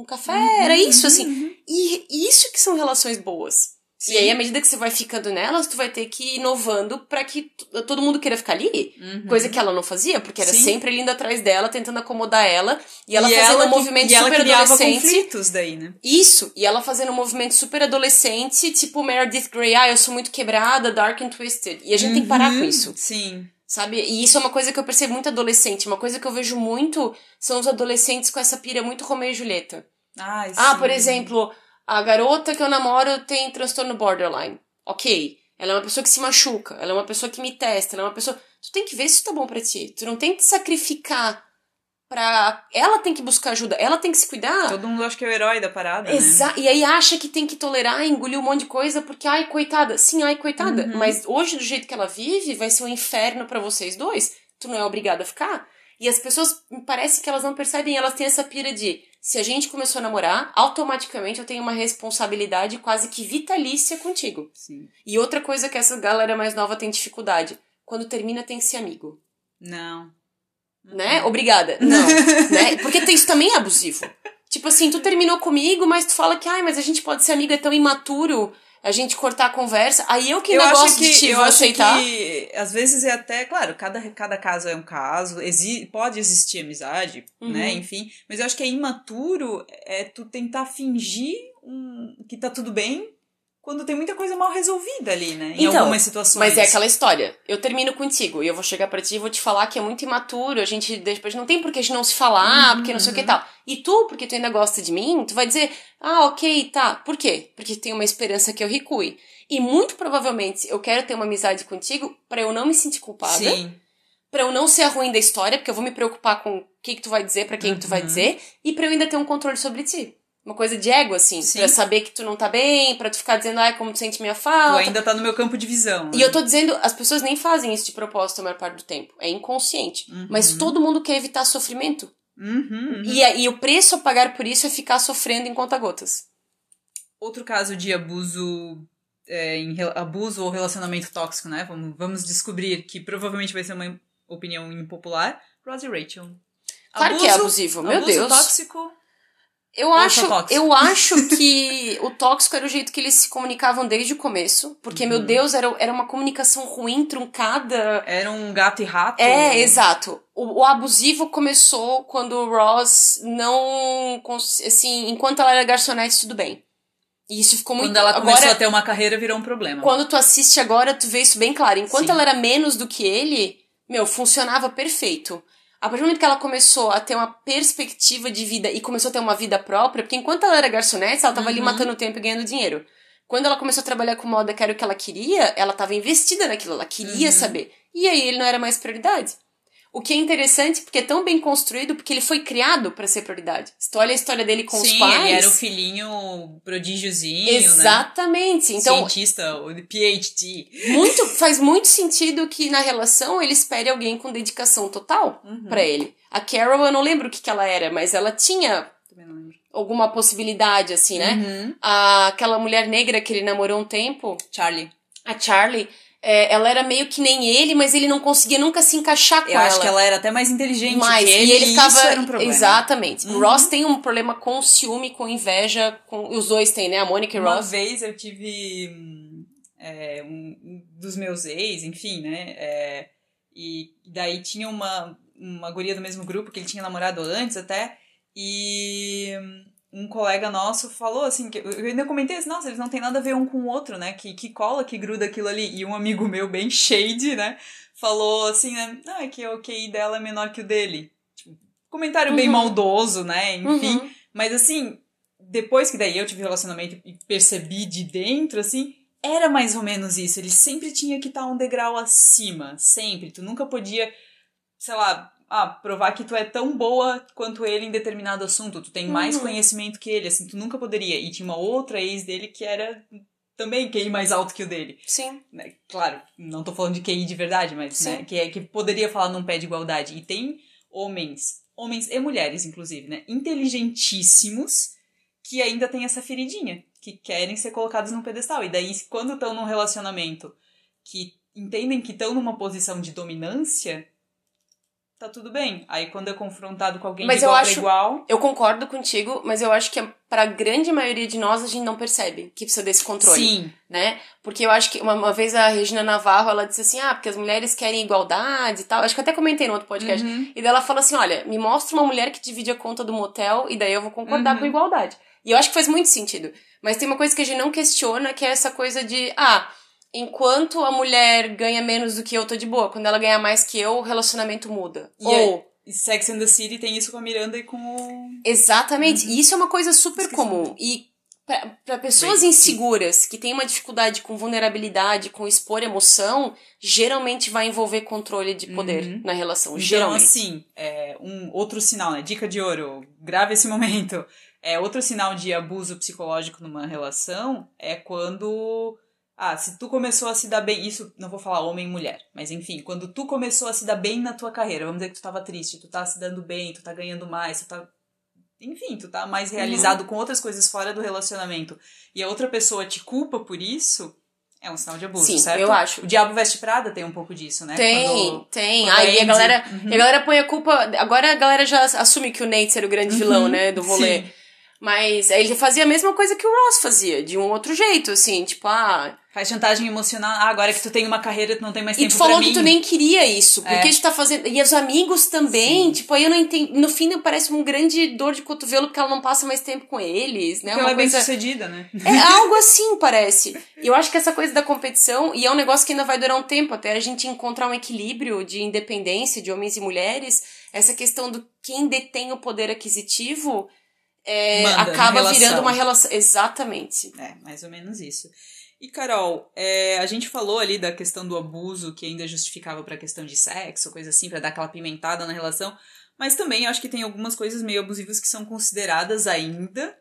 um café, era isso, assim. Uhum. E isso que são relações boas. Sim. E aí, à medida que você vai ficando nelas, tu vai ter que ir inovando pra que todo mundo queira ficar ali. Uhum. Coisa que ela não fazia, porque era Sim. sempre ele indo atrás dela, tentando acomodar ela. E ela E fazendo um que- movimento e ela super criava adolescente. conflitos daí, né? Isso, e ela fazendo um movimento super adolescente, tipo Meredith Grey, ah, eu sou muito quebrada, dark and twisted. E a gente tem que parar com Uhum. isso, Sim. Sabe? E isso é uma coisa que eu percebo muito adolescente. Uma coisa que eu vejo muito são os adolescentes com essa pira muito Romeo e Julieta. Ai, Ah, sim. por exemplo, a garota que eu namoro tem transtorno borderline. Ok. Ela é uma pessoa que se machuca, ela é uma pessoa que me testa, ela é uma pessoa. Tu tem que ver se isso tá bom pra ti. Tu não tem que sacrificar pra. Ela tem que buscar ajuda, ela tem que se cuidar. Todo mundo acha que é o herói da parada, né? Exa e aí acha que tem que tolerar, engolir um monte de coisa porque, ai, coitada. Sim, ai, coitada. Uhum. Mas hoje, do jeito que ela vive, vai ser um inferno pra vocês dois. Tu não é obrigada a ficar. E as pessoas, parece que elas não percebem, elas têm essa pira de se a gente começou a namorar, automaticamente eu tenho uma responsabilidade quase que vitalícia contigo. Sim. E outra coisa que essa galera mais nova tem dificuldade. Quando termina, tem que ser amigo. Não. Né? Obrigada. Não. né? Porque isso também é abusivo. Tipo assim, tu terminou comigo, mas tu fala que, ai, mas a gente pode ser amigo, é tão imaturo a gente cortar a conversa. Aí eu que eu negócio acho que, de ti, eu vou acho aceitar. que às vezes é até, claro, cada, cada caso é um caso, exi pode existir amizade, Uhum. né, enfim, mas eu acho que é imaturo é tu tentar fingir um, que tá tudo bem quando tem muita coisa mal resolvida ali, né, em Então, algumas situações. Mas é aquela história. Eu termino contigo e eu vou chegar pra ti e vou te falar que é muito imaturo. A gente depois não tem por que a gente não se falar, Uhum, porque não sei o que e uhum. tal. E tu, porque tu ainda gosta de mim, tu vai dizer, ah, ok, tá. Por quê? Porque tem uma esperança que eu recue. E muito provavelmente eu quero ter uma amizade contigo pra eu não me sentir culpada. Sim. Pra eu não ser a ruim da história, porque eu vou me preocupar com o que, que tu vai dizer, pra quem que tu vai Uhum. dizer, e pra eu ainda ter um controle sobre ti. Uma coisa de ego, assim, Sim. pra saber que tu não tá bem, pra tu ficar dizendo, ai, como tu sente minha Tu falta. ainda tá no meu campo de visão. E né? eu tô dizendo, as pessoas nem fazem isso de propósito a maior parte do tempo. É inconsciente. Uhum. Mas todo mundo quer evitar sofrimento. Uhum, uhum. E, e o preço a pagar por isso é ficar sofrendo em conta-gotas. Outro caso de abuso, é, em abuso ou relacionamento tóxico, né? Vamos, vamos descobrir que provavelmente vai ser uma opinião impopular. Ross e Rachel. Claro que é abusivo, meu abuso Deus. tóxico. Eu Ou acho, eu acho que o tóxico era o jeito que eles se comunicavam desde o começo. Porque, Uhum. meu Deus, era, era uma comunicacação ruim, truncada. Era um gato e rato. É, exato. O, o abusivo começou quando o Ross não. Assim, enquanto ela era garçonete, tudo bem. E isso ficou muito. Quando ela agora, começou a ter uma carreira, virou um problema. Quando tu assiste agora, tu vê isso bem claro. Enquanto Sim. ela era menos do que ele, meu, funcionava perfeito. A partir do momento que ela começou a ter uma perspectiva de vida e começou a ter uma vida própria, porque enquanto ela era garçonete, ela tava ali Uhum. matando tempo e ganhando dinheiro. Quando ela começou a trabalhar com moda, que era o que ela queria, ela tava investida naquilo, ela queria Uhum. saber. E aí ele não era mais prioridade. O que é interessante, porque é tão bem construído, porque ele foi criado pra ser prioridade. Se tu olha a história dele com Sim, os pais. ele era o filhinho prodígiozinho, né? Exatamente. Então, Cientista, o de PhD. muito [laughs] faz muito sentido que na relação ele espere alguém com dedicação total Uhum. pra ele. A Carol, eu não lembro o que, que ela era, mas ela tinha alguma possibilidade, assim, né? Uhum. A, aquela mulher negra que ele namorou um tempo, Charlie. a Charlie, é, ela era meio que nem ele, mas ele não conseguia nunca se encaixar com Eu ela. acho que ela era até mais inteligente mais, que ele, e ele ficava. um problema. Exatamente. O Uhum. Ross tem um problema com ciúme, com inveja, com os dois têm, né? A Monica e Uma Ross. vez eu tive hum, é, um, um dos meus ex, enfim, né? é, e daí tinha uma, uma guria do mesmo grupo que ele tinha namorado antes até. E hum, um colega nosso falou assim, que eu ainda comentei assim, nossa, eles não têm nada a ver um com o outro, né? Que, que cola, que gruda aquilo ali. E um amigo meu, bem shade, né? Falou assim, né? Ah, é que o QI dela é menor que o dele. Tipo, comentário bem Uhum. maldoso, né? Enfim. Uhum. Mas assim, depois que daí eu tive relacionamento e percebi de dentro, assim, era mais ou menos isso. Ele sempre tinha que estar um degrau acima. Sempre. Tu nunca podia, sei lá, ah, provar que tu é tão boa quanto ele em determinado assunto, tu tem mais Uhum. conhecimento que ele, assim, tu nunca poderia. E tinha uma outra ex dele que era também QI mais alto que o dele. Sim. né? Claro, não tô falando de QI de verdade, mas Sim. né, que, é, que poderia falar num pé de igualdade. E tem homens, homens e mulheres, inclusive, né? Inteligentíssimos que ainda têm essa feridinha, que querem ser colocados num pedestal. E daí, quando estão num relacionamento que entendem que estão numa posição de dominância, tá tudo bem. Aí quando é confrontado com alguém Mas de eu igual acho- pra igual. Eu concordo contigo, mas eu acho que pra grande maioria de nós a gente não percebe que precisa desse controle. Sim, né? Porque eu acho que uma, uma vez a Regina Navarro, ela disse assim, ah, porque as mulheres querem igualdade e tal. Acho que eu até comentei no outro podcast. Uhum. E daí ela fala assim, olha, me mostra uma mulher que divide a conta do motel e daí eu vou concordar Uhum. com igualdade. E eu acho que faz muito sentido. Mas tem uma coisa que a gente não questiona, que é essa coisa de, ah, enquanto a mulher ganha menos do que eu, tô de boa. Quando ela ganha mais que eu, o relacionamento muda. E Ou... E Sex and the City tem isso com a Miranda e com o. Exatamente. E isso é uma coisa super Esqueci comum. E para pessoas Bem, inseguras que têm uma dificuldade com vulnerabilidade, com expor emoção, geralmente vai envolver controle de poder Uhum. na relação. Então, geralmente. assim, é, um outro sinal, né? Dica de ouro, grave esse [laughs] momento. É, outro sinal de abuso psicológico numa relação é quando. Ah, se tu começou a se dar bem. Isso não vou falar homem e mulher, mas enfim, quando tu começou a se dar bem na tua carreira, vamos dizer que tu tava triste, tu tá se dando bem, tu tá ganhando mais, tu tá. Enfim, tu tá mais realizado com outras coisas fora do relacionamento. E a outra pessoa te culpa por isso, é um sinal de abuso, Sim, certo? eu acho. O Diabo Veste Prada tem um pouco disso, né? Tem, Quando- tem. quando Aí a galera, Uhum. a galera põe a culpa. Agora a galera já assume que o Nate era o grande vilão, Uhum, né? Do rolê. sim. Mas ele fazia a mesma coisa que o Ross fazia, de um outro jeito, assim, tipo, ah. Faz chantagem emocional. Ah, agora que tu tem uma carreira, tu não tem mais E tempo tu falou que tu nem queria isso, porque É. tu tá fazendo. E os amigos também, Sim. tipo, aí eu não entendo. No fim parece um grande dor de cotovelo porque ela não passa mais tempo com eles, né? Porque Uma ela é bem coisa. sucedida, né? É algo assim, parece. E eu acho que essa coisa da competição, e é um negócio que ainda vai durar um tempo, até a gente encontrar um equilíbrio de independência de homens e mulheres, essa questão do quem detém o poder aquisitivo é, Manda na acaba virando uma relação. Exatamente. É, mais ou menos isso. E, Carol, é, a gente falou ali da questão do abuso que ainda justificava pra questão de sexo, coisa assim, pra dar aquela pimentada na relação. Mas também acho que tem algumas coisas meio abusivas que são consideradas ainda,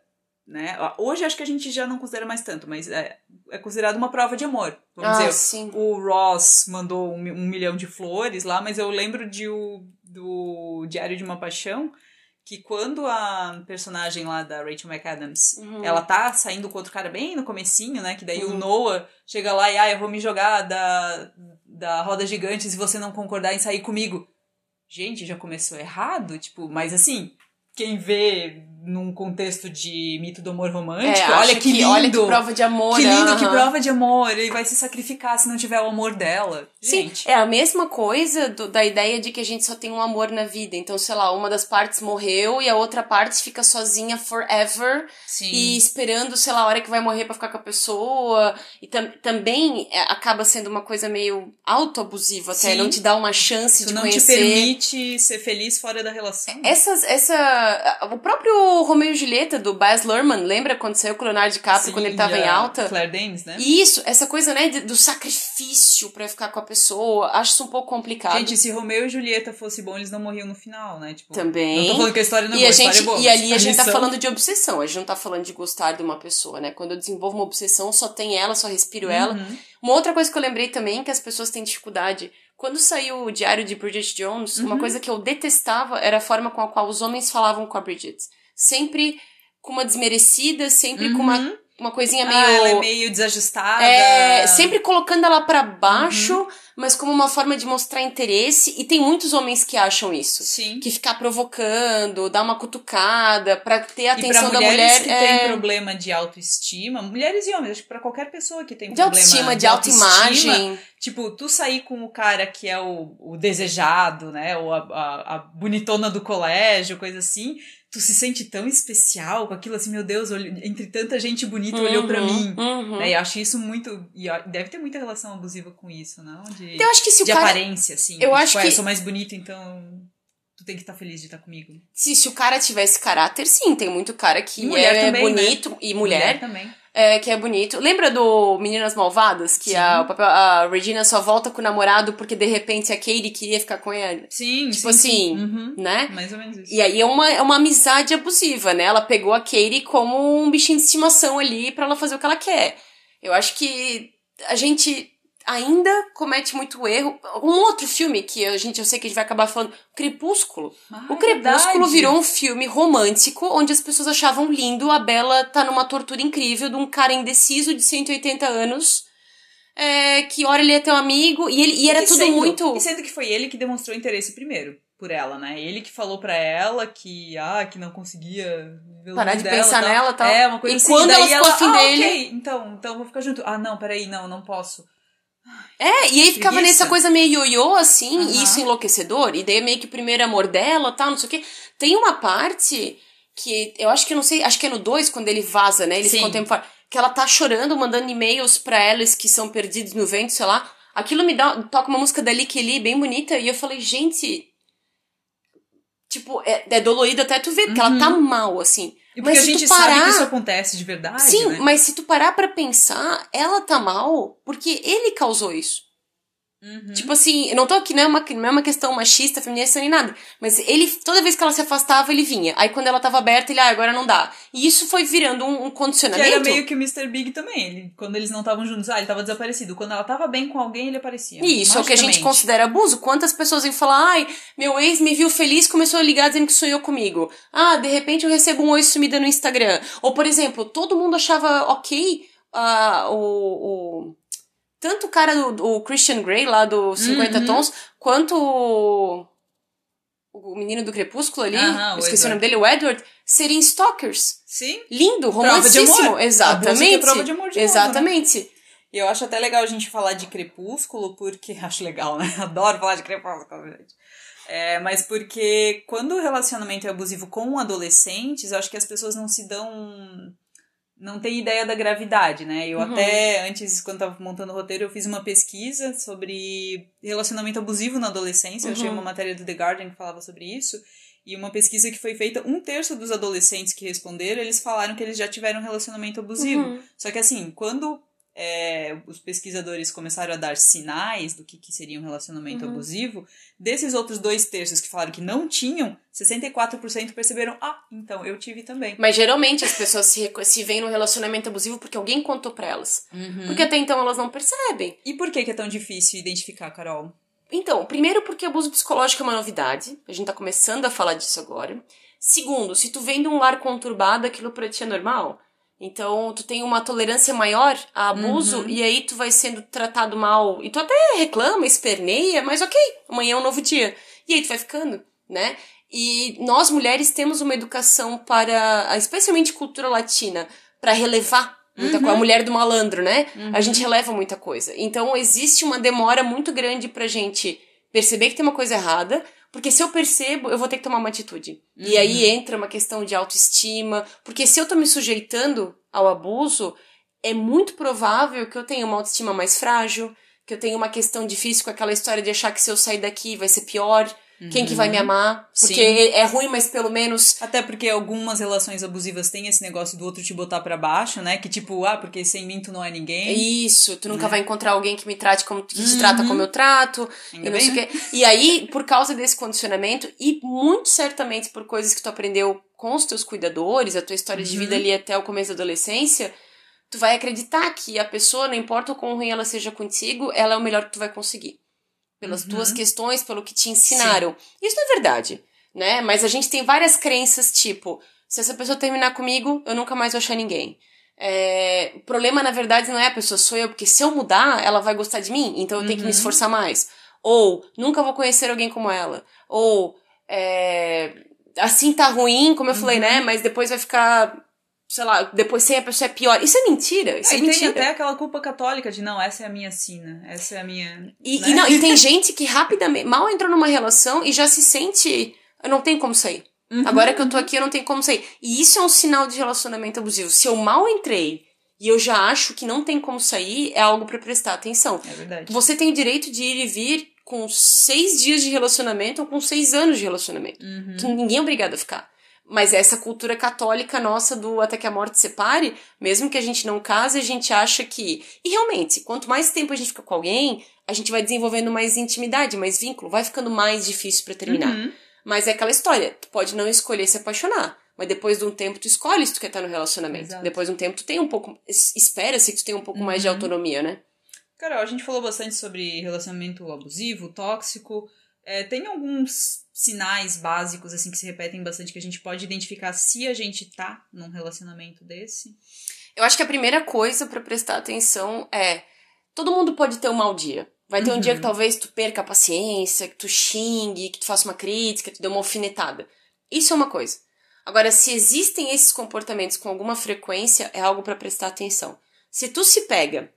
né? Hoje acho que a gente já não considera mais tanto, mas é, é considerado uma prova de amor. Vamos ah, dizer, sim. o Ross mandou um, um milhão de flores lá, mas eu lembro de o, do Diário de uma Paixão, que quando a personagem lá da Rachel McAdams, Uhum. ela tá saindo com outro cara bem no comecinho, né, que daí o Uhum. Noah chega lá e, ah, eu vou me jogar da, da roda gigante se você não concordar em sair comigo. Gente, já começou errado, tipo, mas assim, quem vê num contexto de mito do amor romântico, É, olha acha que lindo. Olha que prova de amor. Que lindo, que aham. prova de amor. Ele vai se sacrificar se não tiver o amor dela. Sim, Gente. é a mesma coisa do- da ideia de que a gente só tem um amor na vida. Então, sei lá, uma das partes morreu e a outra parte fica sozinha forever Sim. e esperando, sei lá, a hora que vai morrer pra ficar com a pessoa. E tam- também é, acaba sendo uma coisa meio autoabusiva até, Sim. não te dá uma chance Tu de não conhecer. te permite ser feliz fora da relação. Essas, essa, o próprio Romeo e Julieta do Baz Luhrmann, lembra quando saiu com o Leonardo DiCaprio Sim, quando ele tava em a alta? Claire Danes, né? Isso, essa coisa, né, do sacrifício pra ficar com a pessoa, acho isso um pouco complicado. Gente, se Romeu e Julieta fosse bom, eles não morriam no final, né? Tipo, Também. Não tô falando que a história não é E, boa, a gente, é boa, e ali a gente tá falando de obsessão, a gente não tá falando de gostar de uma pessoa, né? Quando eu desenvolvo uma obsessão, só tem ela, só respiro ela. Uhum. Uma outra coisa que eu lembrei também, que as pessoas têm dificuldade. Quando saiu o Diário de Bridget Jones, uma Uhum. coisa que eu detestava era a forma com a qual os homens falavam com a Bridget. Sempre com uma desmerecida, sempre com uma, Uhum. uma coisinha meio. Ah, ela é meio desajustada. É, sempre colocando ela pra baixo, Uhum. mas como uma forma de mostrar interesse. E tem muitos homens que acham isso. Sim. Que ficar provocando, dar uma cutucada, pra ter a pra atenção da mulheres mulher. que é... têm problema de autoestima, mulheres e homens, acho que pra qualquer pessoa que tem De problema autoestima, de autoestima, autoimagem. Tipo, tu sair com o cara que é o, o desejado, né? Ou a, a, a bonitona do colégio, coisa assim. Tu se sente tão especial com aquilo assim, meu Deus, entre tanta gente bonita olhou pra Uhum, mim. uhum. Né? E eu acho isso muito. E deve ter muita relação abusiva com isso, não? De, Eu acho que se o de cara. aparência, assim. Eu acho tipo, ah, que- eu sou mais bonita, então. tu tem que estar tá feliz de estar tá comigo. Se, se o cara tivesse caráter, sim, tem muito cara que é também, né? bonito né? e mulher, mulher também é, que é bonito. Lembra do Meninas Malvadas? Que a, a, Regina só volta com o namorado porque de repente a Katie queria ficar com ele? Sim, Tipo sim, assim, sim. Uhum. né? Mais ou menos isso. E aí é uma, é uma amizade abusiva, né? Ela pegou a Katie como um bichinho de estimação ali para ela fazer o que ela quer. Eu acho que a gente ainda comete muito erro. Um outro filme que a gente, eu sei que a gente vai acabar falando, Crepúsculo. Ah, o Crepúsculo verdade. virou um filme romântico onde as pessoas achavam lindo a Bela tá numa tortura incrível de um cara indeciso de 180 anos. É, que hora ele é teu amigo e, ele, e era E tudo sendo- muito. E sendo que foi ele que demonstrou interesse primeiro por ela, né? Ele que falou pra ela que, ah, que não conseguia Parar de dela, pensar tal. nela, tal. É, uma coisa E assim. quando ela ficou afim ah, dele- ok, então, então vou ficar junto. Ah, não, peraí, não, não posso. É, e aí ficava Preguiça. nessa coisa meio ioiô, assim, Aham. e isso enlouquecedor, e daí meio que o primeiro amor dela, tal, não sei o quê. Tem uma parte que eu acho que não sei, acho que é no 2, quando ele vaza, né? Ele Sim. ficou um tempo fora. Que ela tá chorando, mandando e-mails pra elas que são perdidos no vento, sei lá. Aquilo me dá. Toca uma música da Lick Lee bem bonita, e eu falei, gente. Tipo, é, é dolorido até tu ver, porque ela tá mal, assim. E porque Mas a se gente tu parar, sabe que isso acontece de verdade, Sim, né? mas se tu parar pra pensar, ela tá mal porque ele causou isso. Uhum. Tipo assim, eu não tô aqui, não é, uma, não é uma questão machista, feminista nem nada. Mas ele, toda vez que ela se afastava, ele vinha. Aí quando ela tava aberta, ele, ah, agora não dá. E isso foi virando um, um Que condicionamento. era meio que o Mr. Big também. Ele, quando eles não estavam juntos, ah, ele tava desaparecido. Quando ela tava bem com alguém, ele aparecia. E isso é o que a gente considera abuso. Quantas pessoas vêm falar, ai, meu ex me viu feliz começou a ligar dizendo que sonhou comigo. Ah, de repente eu recebo um oi sumida no Instagram. Ou, por exemplo, todo mundo achava ok ah, o, o. Tanto o cara do, do Christian Grey lá do 50 Uhum. Tons, quanto o. O menino do Crepúsculo ali, o esqueci o nome dele, o Edward, serem stalkers. Sim. Lindo, é Exatamente. prova de amor de novo, né? Exatamente. E eu acho até legal a gente falar de Crepúsculo, porque. [laughs] Acho legal, né? [laughs] Adoro falar de Crepúsculo, gente. É, mas porque quando o relacionamento é abusivo com adolescentes, eu acho que as pessoas não se dão. Não têm ideia da gravidade, né? Eu Uhum. até, antes, quando tava montando o roteiro, eu fiz uma pesquisa sobre relacionamento abusivo na adolescência. Eu achei Uhum. uma matéria do The Guardian que falava sobre isso. E uma pesquisa que foi feita, um terço dos adolescentes que responderam, eles falaram que eles já tiveram um relacionamento abusivo. Uhum. Só que assim, quando é, os pesquisadores começaram a dar sinais do que, que seria um relacionamento Uhum. abusivo, desses outros dois terços que falaram que não tinham, 64% perceberam, ah, então eu tive também. Mas geralmente as pessoas se, se veem no relacionamento abusivo porque alguém contou pra elas. Uhum. Porque até então elas não percebem. E por que, que é tão difícil identificar, Carol? Então, primeiro porque abuso psicológico é uma novidade. A gente tá começando a falar disso agora. Segundo, se tu vem de um lar conturbado, aquilo pra ti é normal. Então, tu tem uma tolerância maior a abuso Uhum. e aí tu vai sendo tratado mal. E tu até reclama, esperneia, mas ok, amanhã é um novo dia. E aí tu vai ficando, né? E nós mulheres temos uma educação para, especialmente cultura latina, para relevar muita Uhum. coisa. A mulher do malandro, né? A gente releva muita coisa. Então existe uma demora muito grande pra gente perceber que tem uma coisa errada, porque se eu percebo, eu vou ter que tomar uma atitude. E aí entra uma questão de autoestima, porque se eu tô me sujeitando ao abuso, é muito provável que eu tenha uma autoestima mais frágil, que eu tenha uma questão difícil com aquela história de achar que se eu sair daqui vai ser pior. Quem que vai me amar? Porque Sim. é ruim, mas pelo menos Até porque algumas relações abusivas têm esse negócio do outro te botar pra baixo, né? Que tipo, ah, porque sem mim tu não é ninguém. Isso, tu nunca vai encontrar alguém que me trate como que te Uhum. trata como eu trato. Ainda e, não sei o quê. e aí, por causa desse condicionamento, e muito certamente por coisas que tu aprendeu com os teus cuidadores, a tua história de Uhum. vida ali até o começo da adolescência, tu vai acreditar que a pessoa, não importa o quão ruim ela seja contigo, ela é o melhor que tu vai conseguir. Pelas Uhum. tuas questões, pelo que te ensinaram. Isso não é verdade, né? Mas a gente tem várias crenças, tipo, se essa pessoa terminar comigo, eu nunca mais vou achar ninguém. É, o problema, na verdade, não é a pessoa, sou eu, porque se eu mudar, ela vai gostar de mim, então eu tenho que me Uhum. esforçar mais. Ou, nunca vou conhecer alguém como ela. Ou, é, assim tá ruim, como eu falei, Uhum. né? Mas depois vai ficar, sei lá, depois sem a pessoa é pior. Isso é mentira, isso Ah, é e tem mentira. até aquela culpa católica de não, essa é a minha sina, essa é a minha. E, né? e não, e tem [laughs] gente que rapidamente, mal entrou numa relação e já se sente, eu não tenho como sair. Uhum. Agora que eu tô aqui, eu não tenho como sair. E isso é um sinal de relacionamento abusivo. Se eu mal entrei e eu já acho que não tem como sair, é algo pra prestar atenção. É verdade. Você tem o direito de ir e vir com seis dias de relacionamento ou com seis anos de relacionamento. Uhum. Ninguém é obrigado a ficar. Mas essa cultura católica nossa do até que a morte separe, mesmo que a gente não case, a gente acha que. E realmente, quanto mais tempo a gente fica com alguém, a gente vai desenvolvendo mais intimidade, mais vínculo, vai ficando mais difícil pra terminar. Uhum. Mas é aquela história, tu pode não escolher se apaixonar, mas depois de um tempo tu escolhe se tu quer estar no relacionamento. Exato. Depois de um tempo tu tem um pouco, es- espera-se que tu tenha um pouco mais de Uhum. autonomia, né? Carol, a gente falou bastante sobre relacionamento abusivo, tóxico. É, tem alguns sinais básicos, assim, que se repetem bastante, que a gente pode identificar se a gente tá num relacionamento desse? Eu acho que a primeira coisa pra prestar atenção é todo mundo pode ter um mau dia. Vai ter um Uhum. dia que talvez tu perca a paciência, que tu xingue, que tu faça uma crítica, que tu dê uma alfinetada. Isso é uma coisa. Agora, se existem esses comportamentos com alguma frequência, é algo pra prestar atenção. Se tu se pega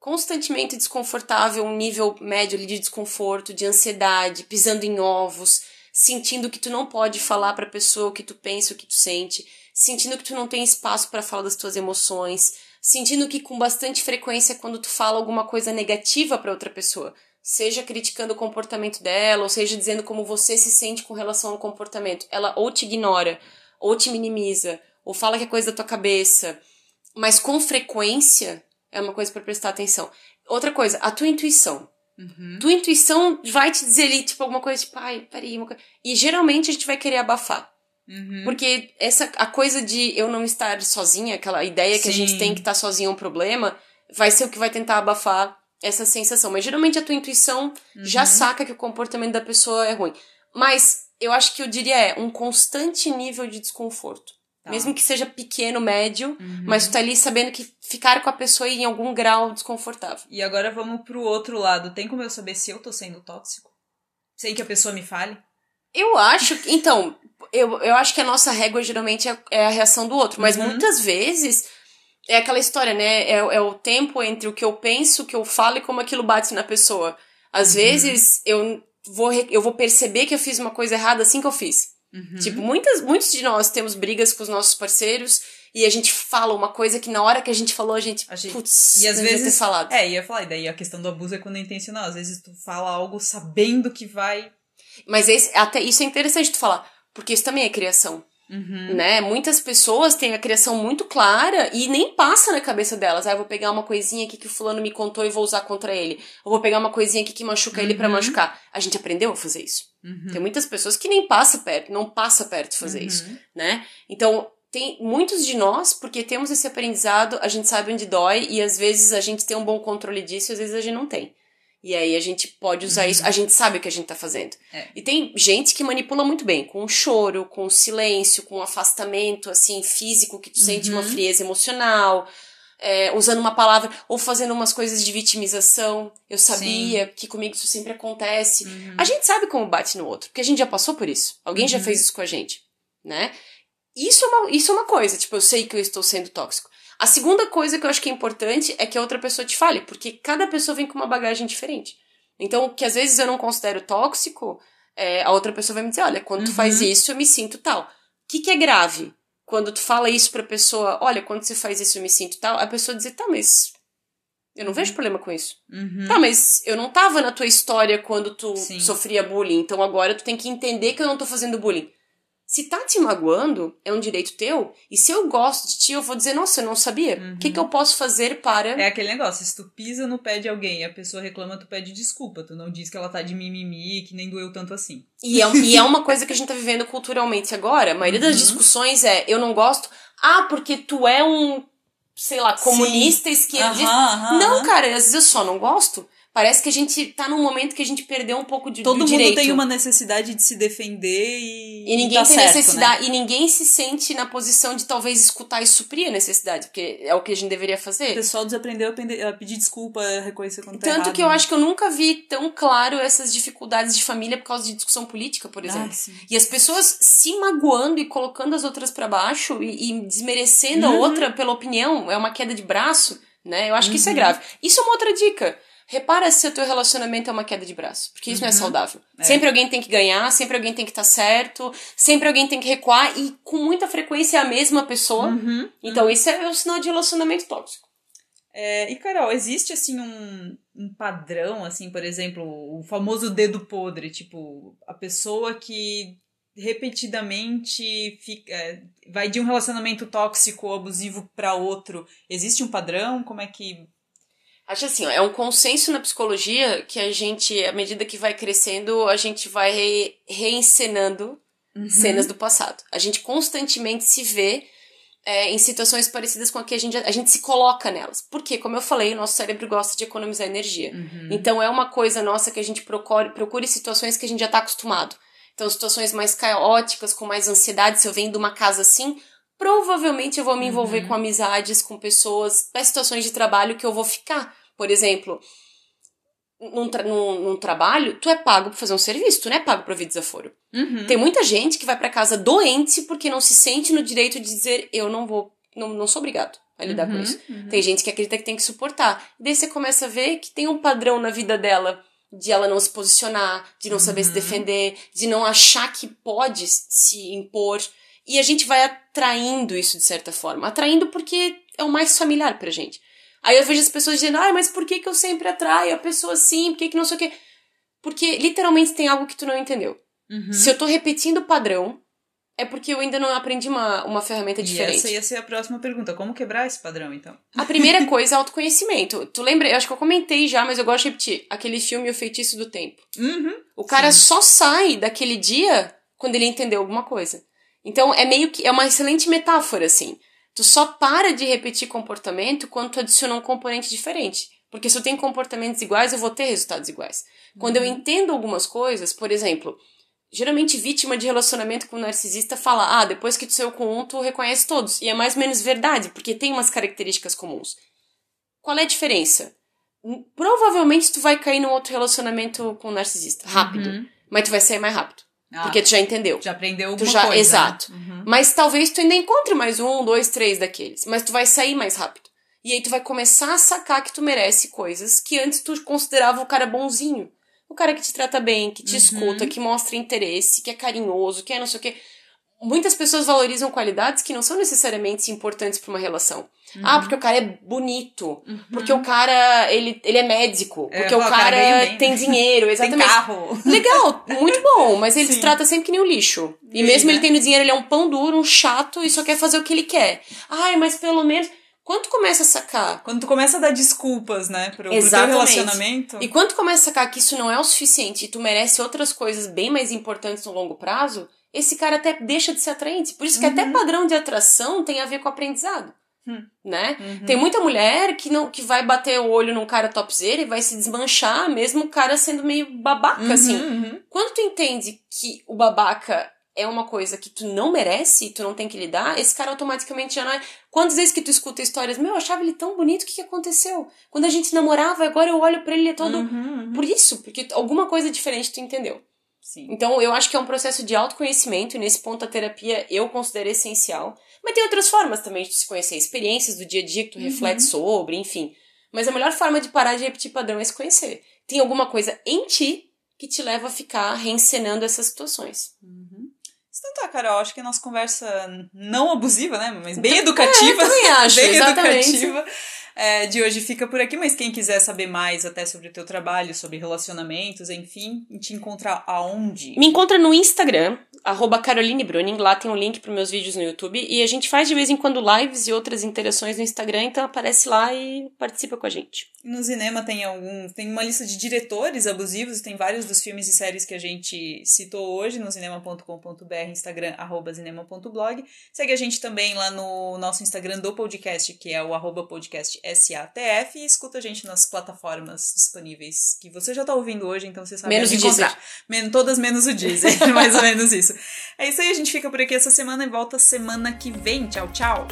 constantemente desconfortável, um nível médio de desconforto, de ansiedade, pisando em ovos, sentindo que tu não pode falar pra pessoa o que tu pensa, o que tu sente, sentindo que tu não tem espaço pra falar das tuas emoções, sentindo que com bastante frequência quando tu fala alguma coisa negativa pra outra pessoa, seja criticando o comportamento dela, ou seja dizendo como você se sente com relação ao comportamento, ela ou te ignora, ou te minimiza, ou fala que é coisa da tua cabeça, mas com frequência é uma coisa pra prestar atenção. Outra coisa, a tua intuição. Uhum. Tua intuição vai te dizer ali, tipo, alguma coisa, tipo, ai, peraí, uma coisa. E geralmente a gente vai querer abafar. Uhum. Porque essa, a coisa de eu não estar sozinha, aquela ideia que a gente Sim. tem que estar sozinha é um problema, vai ser o que vai tentar abafar essa sensação. Mas geralmente a tua intuição já Uhum. saca que o comportamento da pessoa é ruim. Mas eu acho que eu diria é um constante nível de desconforto. Tá. Mesmo que seja pequeno, médio, Uhum. mas tu tá ali sabendo que ficar com a pessoa em algum grau desconfortável. E agora vamos pro outro lado. Tem como eu saber se eu tô sendo tóxico? Sem que a pessoa me fale? Eu acho que. Então, eu, eu acho que a nossa régua geralmente é, é a reação do outro. Mas Uhum. muitas vezes é aquela história, né? É, é o tempo entre o que eu penso, o que eu falo e como aquilo bate na pessoa. Às Uhum. vezes eu vou, eu vou perceber que eu fiz uma coisa errada assim que eu fiz. Uhum. Tipo, muitas, muitos de nós temos brigas com os nossos parceiros e a gente fala uma coisa que na hora que a gente falou, a gente. A gente- Putz, E às vezes. ter falado. É, ia falar, e daí a questão do abuso é quando é intencional. Às vezes tu fala algo sabendo que vai. Mas esse- até isso é interessante tu falar, porque isso também é criação. Uhum. né? Muitas pessoas têm a criação muito clara e nem passa na cabeça delas. Ah, eu vou pegar uma coisinha aqui que o fulano me contou e vou usar contra ele. Eu vou pegar uma coisinha aqui que machuca ele pra Uhum. machucar. A gente aprendeu a fazer isso. Uhum. Tem muitas pessoas que nem passa perto, não passa perto de fazer Uhum. isso, né? Então, tem muitos de nós, porque temos esse aprendizado, a gente sabe onde dói e às vezes a gente tem um bom controle disso e às vezes a gente não tem. E aí a gente pode usar isso, a gente sabe o que a gente tá fazendo. É. E tem gente que manipula muito bem, com o choro, com o silêncio, com o afastamento, assim, físico, que tu sente uma Uhum. frieza emocional, é, usando uma palavra, ou fazendo umas coisas de vitimização. Eu sabia que comigo isso sempre acontece. Uhum. A gente sabe como bate no outro, porque a gente já passou por isso. Alguém já Uhum. fez isso com a gente, né? Isso é, uma, isso é uma coisa, tipo, eu sei que eu estou sendo tóxico. A segunda coisa que eu acho que é importante é que a outra pessoa te fale, porque cada pessoa vem com uma bagagem diferente. Então, o que às vezes eu não considero tóxico, é, a outra pessoa vai me dizer, olha, quando tu Uhum. faz isso, eu me sinto tal. O que, que é grave? Quando tu fala isso pra pessoa, olha, quando você faz isso, eu me sinto tal, a pessoa dizer, tá, mas eu não vejo problema com isso. Uhum. Tá, mas eu não tava na tua história quando tu Sim. sofria bullying, então agora tu tem que entender que eu não tô fazendo bullying. Se tá te magoando, é um direito teu, e se eu gosto de ti, eu vou dizer, nossa, eu não sabia. O Uhum. que, que eu posso fazer para. É aquele negócio, se tu pisa no pé de alguém e a pessoa reclama, tu pede desculpa. Tu não diz que ela tá de mimimi, que nem doeu tanto assim. E, é, e é uma coisa que a gente tá vivendo culturalmente agora. A maioria das Uhum. discussões é, eu não gosto, ah, porque tu é um, sei lá, comunista, esquerdista. Aham, Não, aham. cara, às vezes eu só não gosto. Parece que a gente tá num momento que a gente perdeu um pouco de, Todo do mundo direito. tem uma necessidade de se defender e. E ninguém tá tem certo, necessidade, e ninguém se sente na posição de talvez escutar e suprir a necessidade, porque é o que a gente deveria Né? O fazer. pessoal desaprendeu a a pedir desculpa, a reconhecer quando tá Tanto que eu né? acho que eu nunca vi tão claro essas dificuldades de família por causa de discussão política, por exemplo. Ai, sim. E as pessoas se magoando e colocando as outras pra baixo e, e desmerecendo a Uhum. outra pela opinião, é uma queda de braço, né? Eu acho que isso é Uhum. grave. Isso é uma outra dica. Repara se o teu relacionamento é uma queda de braço, porque isso não é Uhum. saudável. É. Sempre alguém tem que ganhar, sempre alguém tem que estar certo, sempre alguém tem que recuar e com muita frequência é a mesma pessoa. Uhum. Então isso é o sinal de relacionamento tóxico. É, e, Carol, existe, assim, um, um padrão, assim, por exemplo, o famoso dedo podre, tipo, a pessoa que repetidamente fica, é, vai de um relacionamento tóxico ou abusivo para outro. Existe um padrão? Como é que Acho assim, ó, é um consenso na psicologia que a gente, à medida que vai crescendo, a gente vai re reencenando uhum. cenas do passado. A gente constantemente se vê é, em situações parecidas com a que a gente, a gente se coloca nelas. Porque, como eu falei, o nosso cérebro gosta de economizar energia. Uhum. Então é uma coisa nossa que a gente procure, procure situações que a gente já está acostumado. Então, situações mais caóticas, com mais ansiedade, se eu venho de uma casa assim, provavelmente eu vou me envolver uhum. com amizades, com pessoas, das situações de trabalho que eu vou ficar. Por exemplo, num, tra num, num, trabalho, tu é pago pra fazer um serviço, tu não é pago pra vir desaforo. Uhum. Tem muita gente que vai para casa doente porque não se sente no direito de dizer eu não vou, não, não sou obrigado a lidar uhum, com isso. Uhum. Tem gente que acredita que tem que suportar. Daí você começa a ver que tem um padrão na vida dela de ela não se posicionar, de não saber se uhum. defender, de não achar que pode se impor. E a gente vai atraindo isso de certa forma. Atraindo porque é o mais familiar pra gente. Aí eu vejo as pessoas dizendo, ai, mas por que, que eu sempre atraio a pessoa assim? Por que, que não sei o quê? Porque literalmente tem algo que tu não entendeu. Uhum. Se eu tô repetindo o padrão, é porque eu ainda não aprendi uma, uma ferramenta diferente. E essa ia ser a próxima pergunta. Como quebrar esse padrão, então? A primeira [laughs] coisa é autoconhecimento. Tu lembra? Eu acho que eu comentei já, mas eu gosto de repetir. Aquele filme O Feitiço do Tempo. Uhum. O cara Sim. só sai daquele dia quando ele entendeu alguma coisa. Então é meio que. É uma excelente metáfora, assim. Tu só para de repetir comportamento quando tu adiciona um componente diferente. Porque se eu tenho comportamentos iguais, eu vou ter resultados iguais. Quando eu uhum. entendo algumas coisas, por exemplo, geralmente vítima de relacionamento com um narcisista fala: ah, depois que tu saiu com um, tu reconhece todos. E é mais ou menos verdade, porque tem umas características comuns. Qual é a diferença? Provavelmente tu vai cair num outro relacionamento com um narcisista, rápido. Uhum. Mas tu vai sair mais rápido. Ah, porque tu já entendeu. Já aprendeu alguma tu já, coisa. Né? Exato. Né? Uhum. Mas talvez tu ainda encontre mais um, dois, três daqueles. Mas tu vai sair mais rápido. E aí tu vai começar a sacar que tu merece coisas que antes tu considerava o cara bonzinho. O cara que te trata bem, que te uhum. escuta, que mostra interesse, que é carinhoso, que é não sei o quê muitas pessoas valorizam qualidades que não são necessariamente importantes para uma relação. Uhum. Ah, porque o cara é bonito, uhum. porque o cara ele, ele é médico, é, porque o cara, cara tem dinheiro, [laughs] exatamente. tem carro. Legal, muito bom, mas ele Sim. se trata sempre que nem um lixo. E mesmo né? ele tendo dinheiro, ele é um pão duro, um chato e só quer fazer o que ele quer. Ai, mas pelo menos quando tu começa a sacar. Quando tu começa a dar desculpas, né, pro, pro teu relacionamento. E quando tu começa a sacar que isso não é o suficiente e tu merece outras coisas bem mais importantes no longo prazo, esse cara até deixa de ser atraente. Por isso que uhum. até padrão de atração tem a ver com aprendizado. Hum. Né? Uhum. Tem muita mulher que não que vai bater o olho num cara topzera e vai se desmanchar, mesmo o cara sendo meio babaca, uhum, assim. Uhum. Quando tu entende que o babaca é uma coisa que tu não merece e tu não tem que lidar, esse cara automaticamente já não é. Quantas vezes que tu escuta histórias, meu, eu achava ele tão bonito, o que, que aconteceu? Quando a gente namorava, agora eu olho pra ele, ele é todo. Uhum, uhum. Por isso, porque alguma coisa diferente tu entendeu. Sim. Então, eu acho que é um processo de autoconhecimento, e nesse ponto a terapia eu considero essencial. Mas tem outras formas também de se conhecer, experiências do dia a dia que tu uhum. reflete sobre, enfim. Mas a melhor forma de parar de repetir padrão é se conhecer. Tem alguma coisa em ti que te leva a ficar reencenando essas situações. Uhum. Então tá, Carol, acho que a nossa conversa não abusiva, né? Mas bem educativa. É, eu também [laughs] acho, bem exatamente. educativa é, de hoje fica por aqui, mas quem quiser saber mais até sobre o teu trabalho, sobre relacionamentos, enfim, te encontra aonde? Me encontra no Instagram, arroba Caroline Bruning, lá tem um link para meus vídeos no YouTube, e a gente faz de vez em quando lives e outras interações no Instagram, então aparece lá e participa com a gente. No cinema tem algum, tem uma lista de diretores abusivos, tem vários dos filmes e séries que a gente citou hoje no cinema.com.br, Instagram, arroba cinema.blog. Segue a gente também lá no nosso Instagram do podcast, que é o arroba podcast SATF e escuta a gente nas plataformas disponíveis que você já tá ouvindo hoje, então você sabe menos encontrar. Men todas menos o Deezer, [laughs] mais ou menos isso. É isso aí, a gente fica por aqui essa semana e volta semana que vem. Tchau, tchau!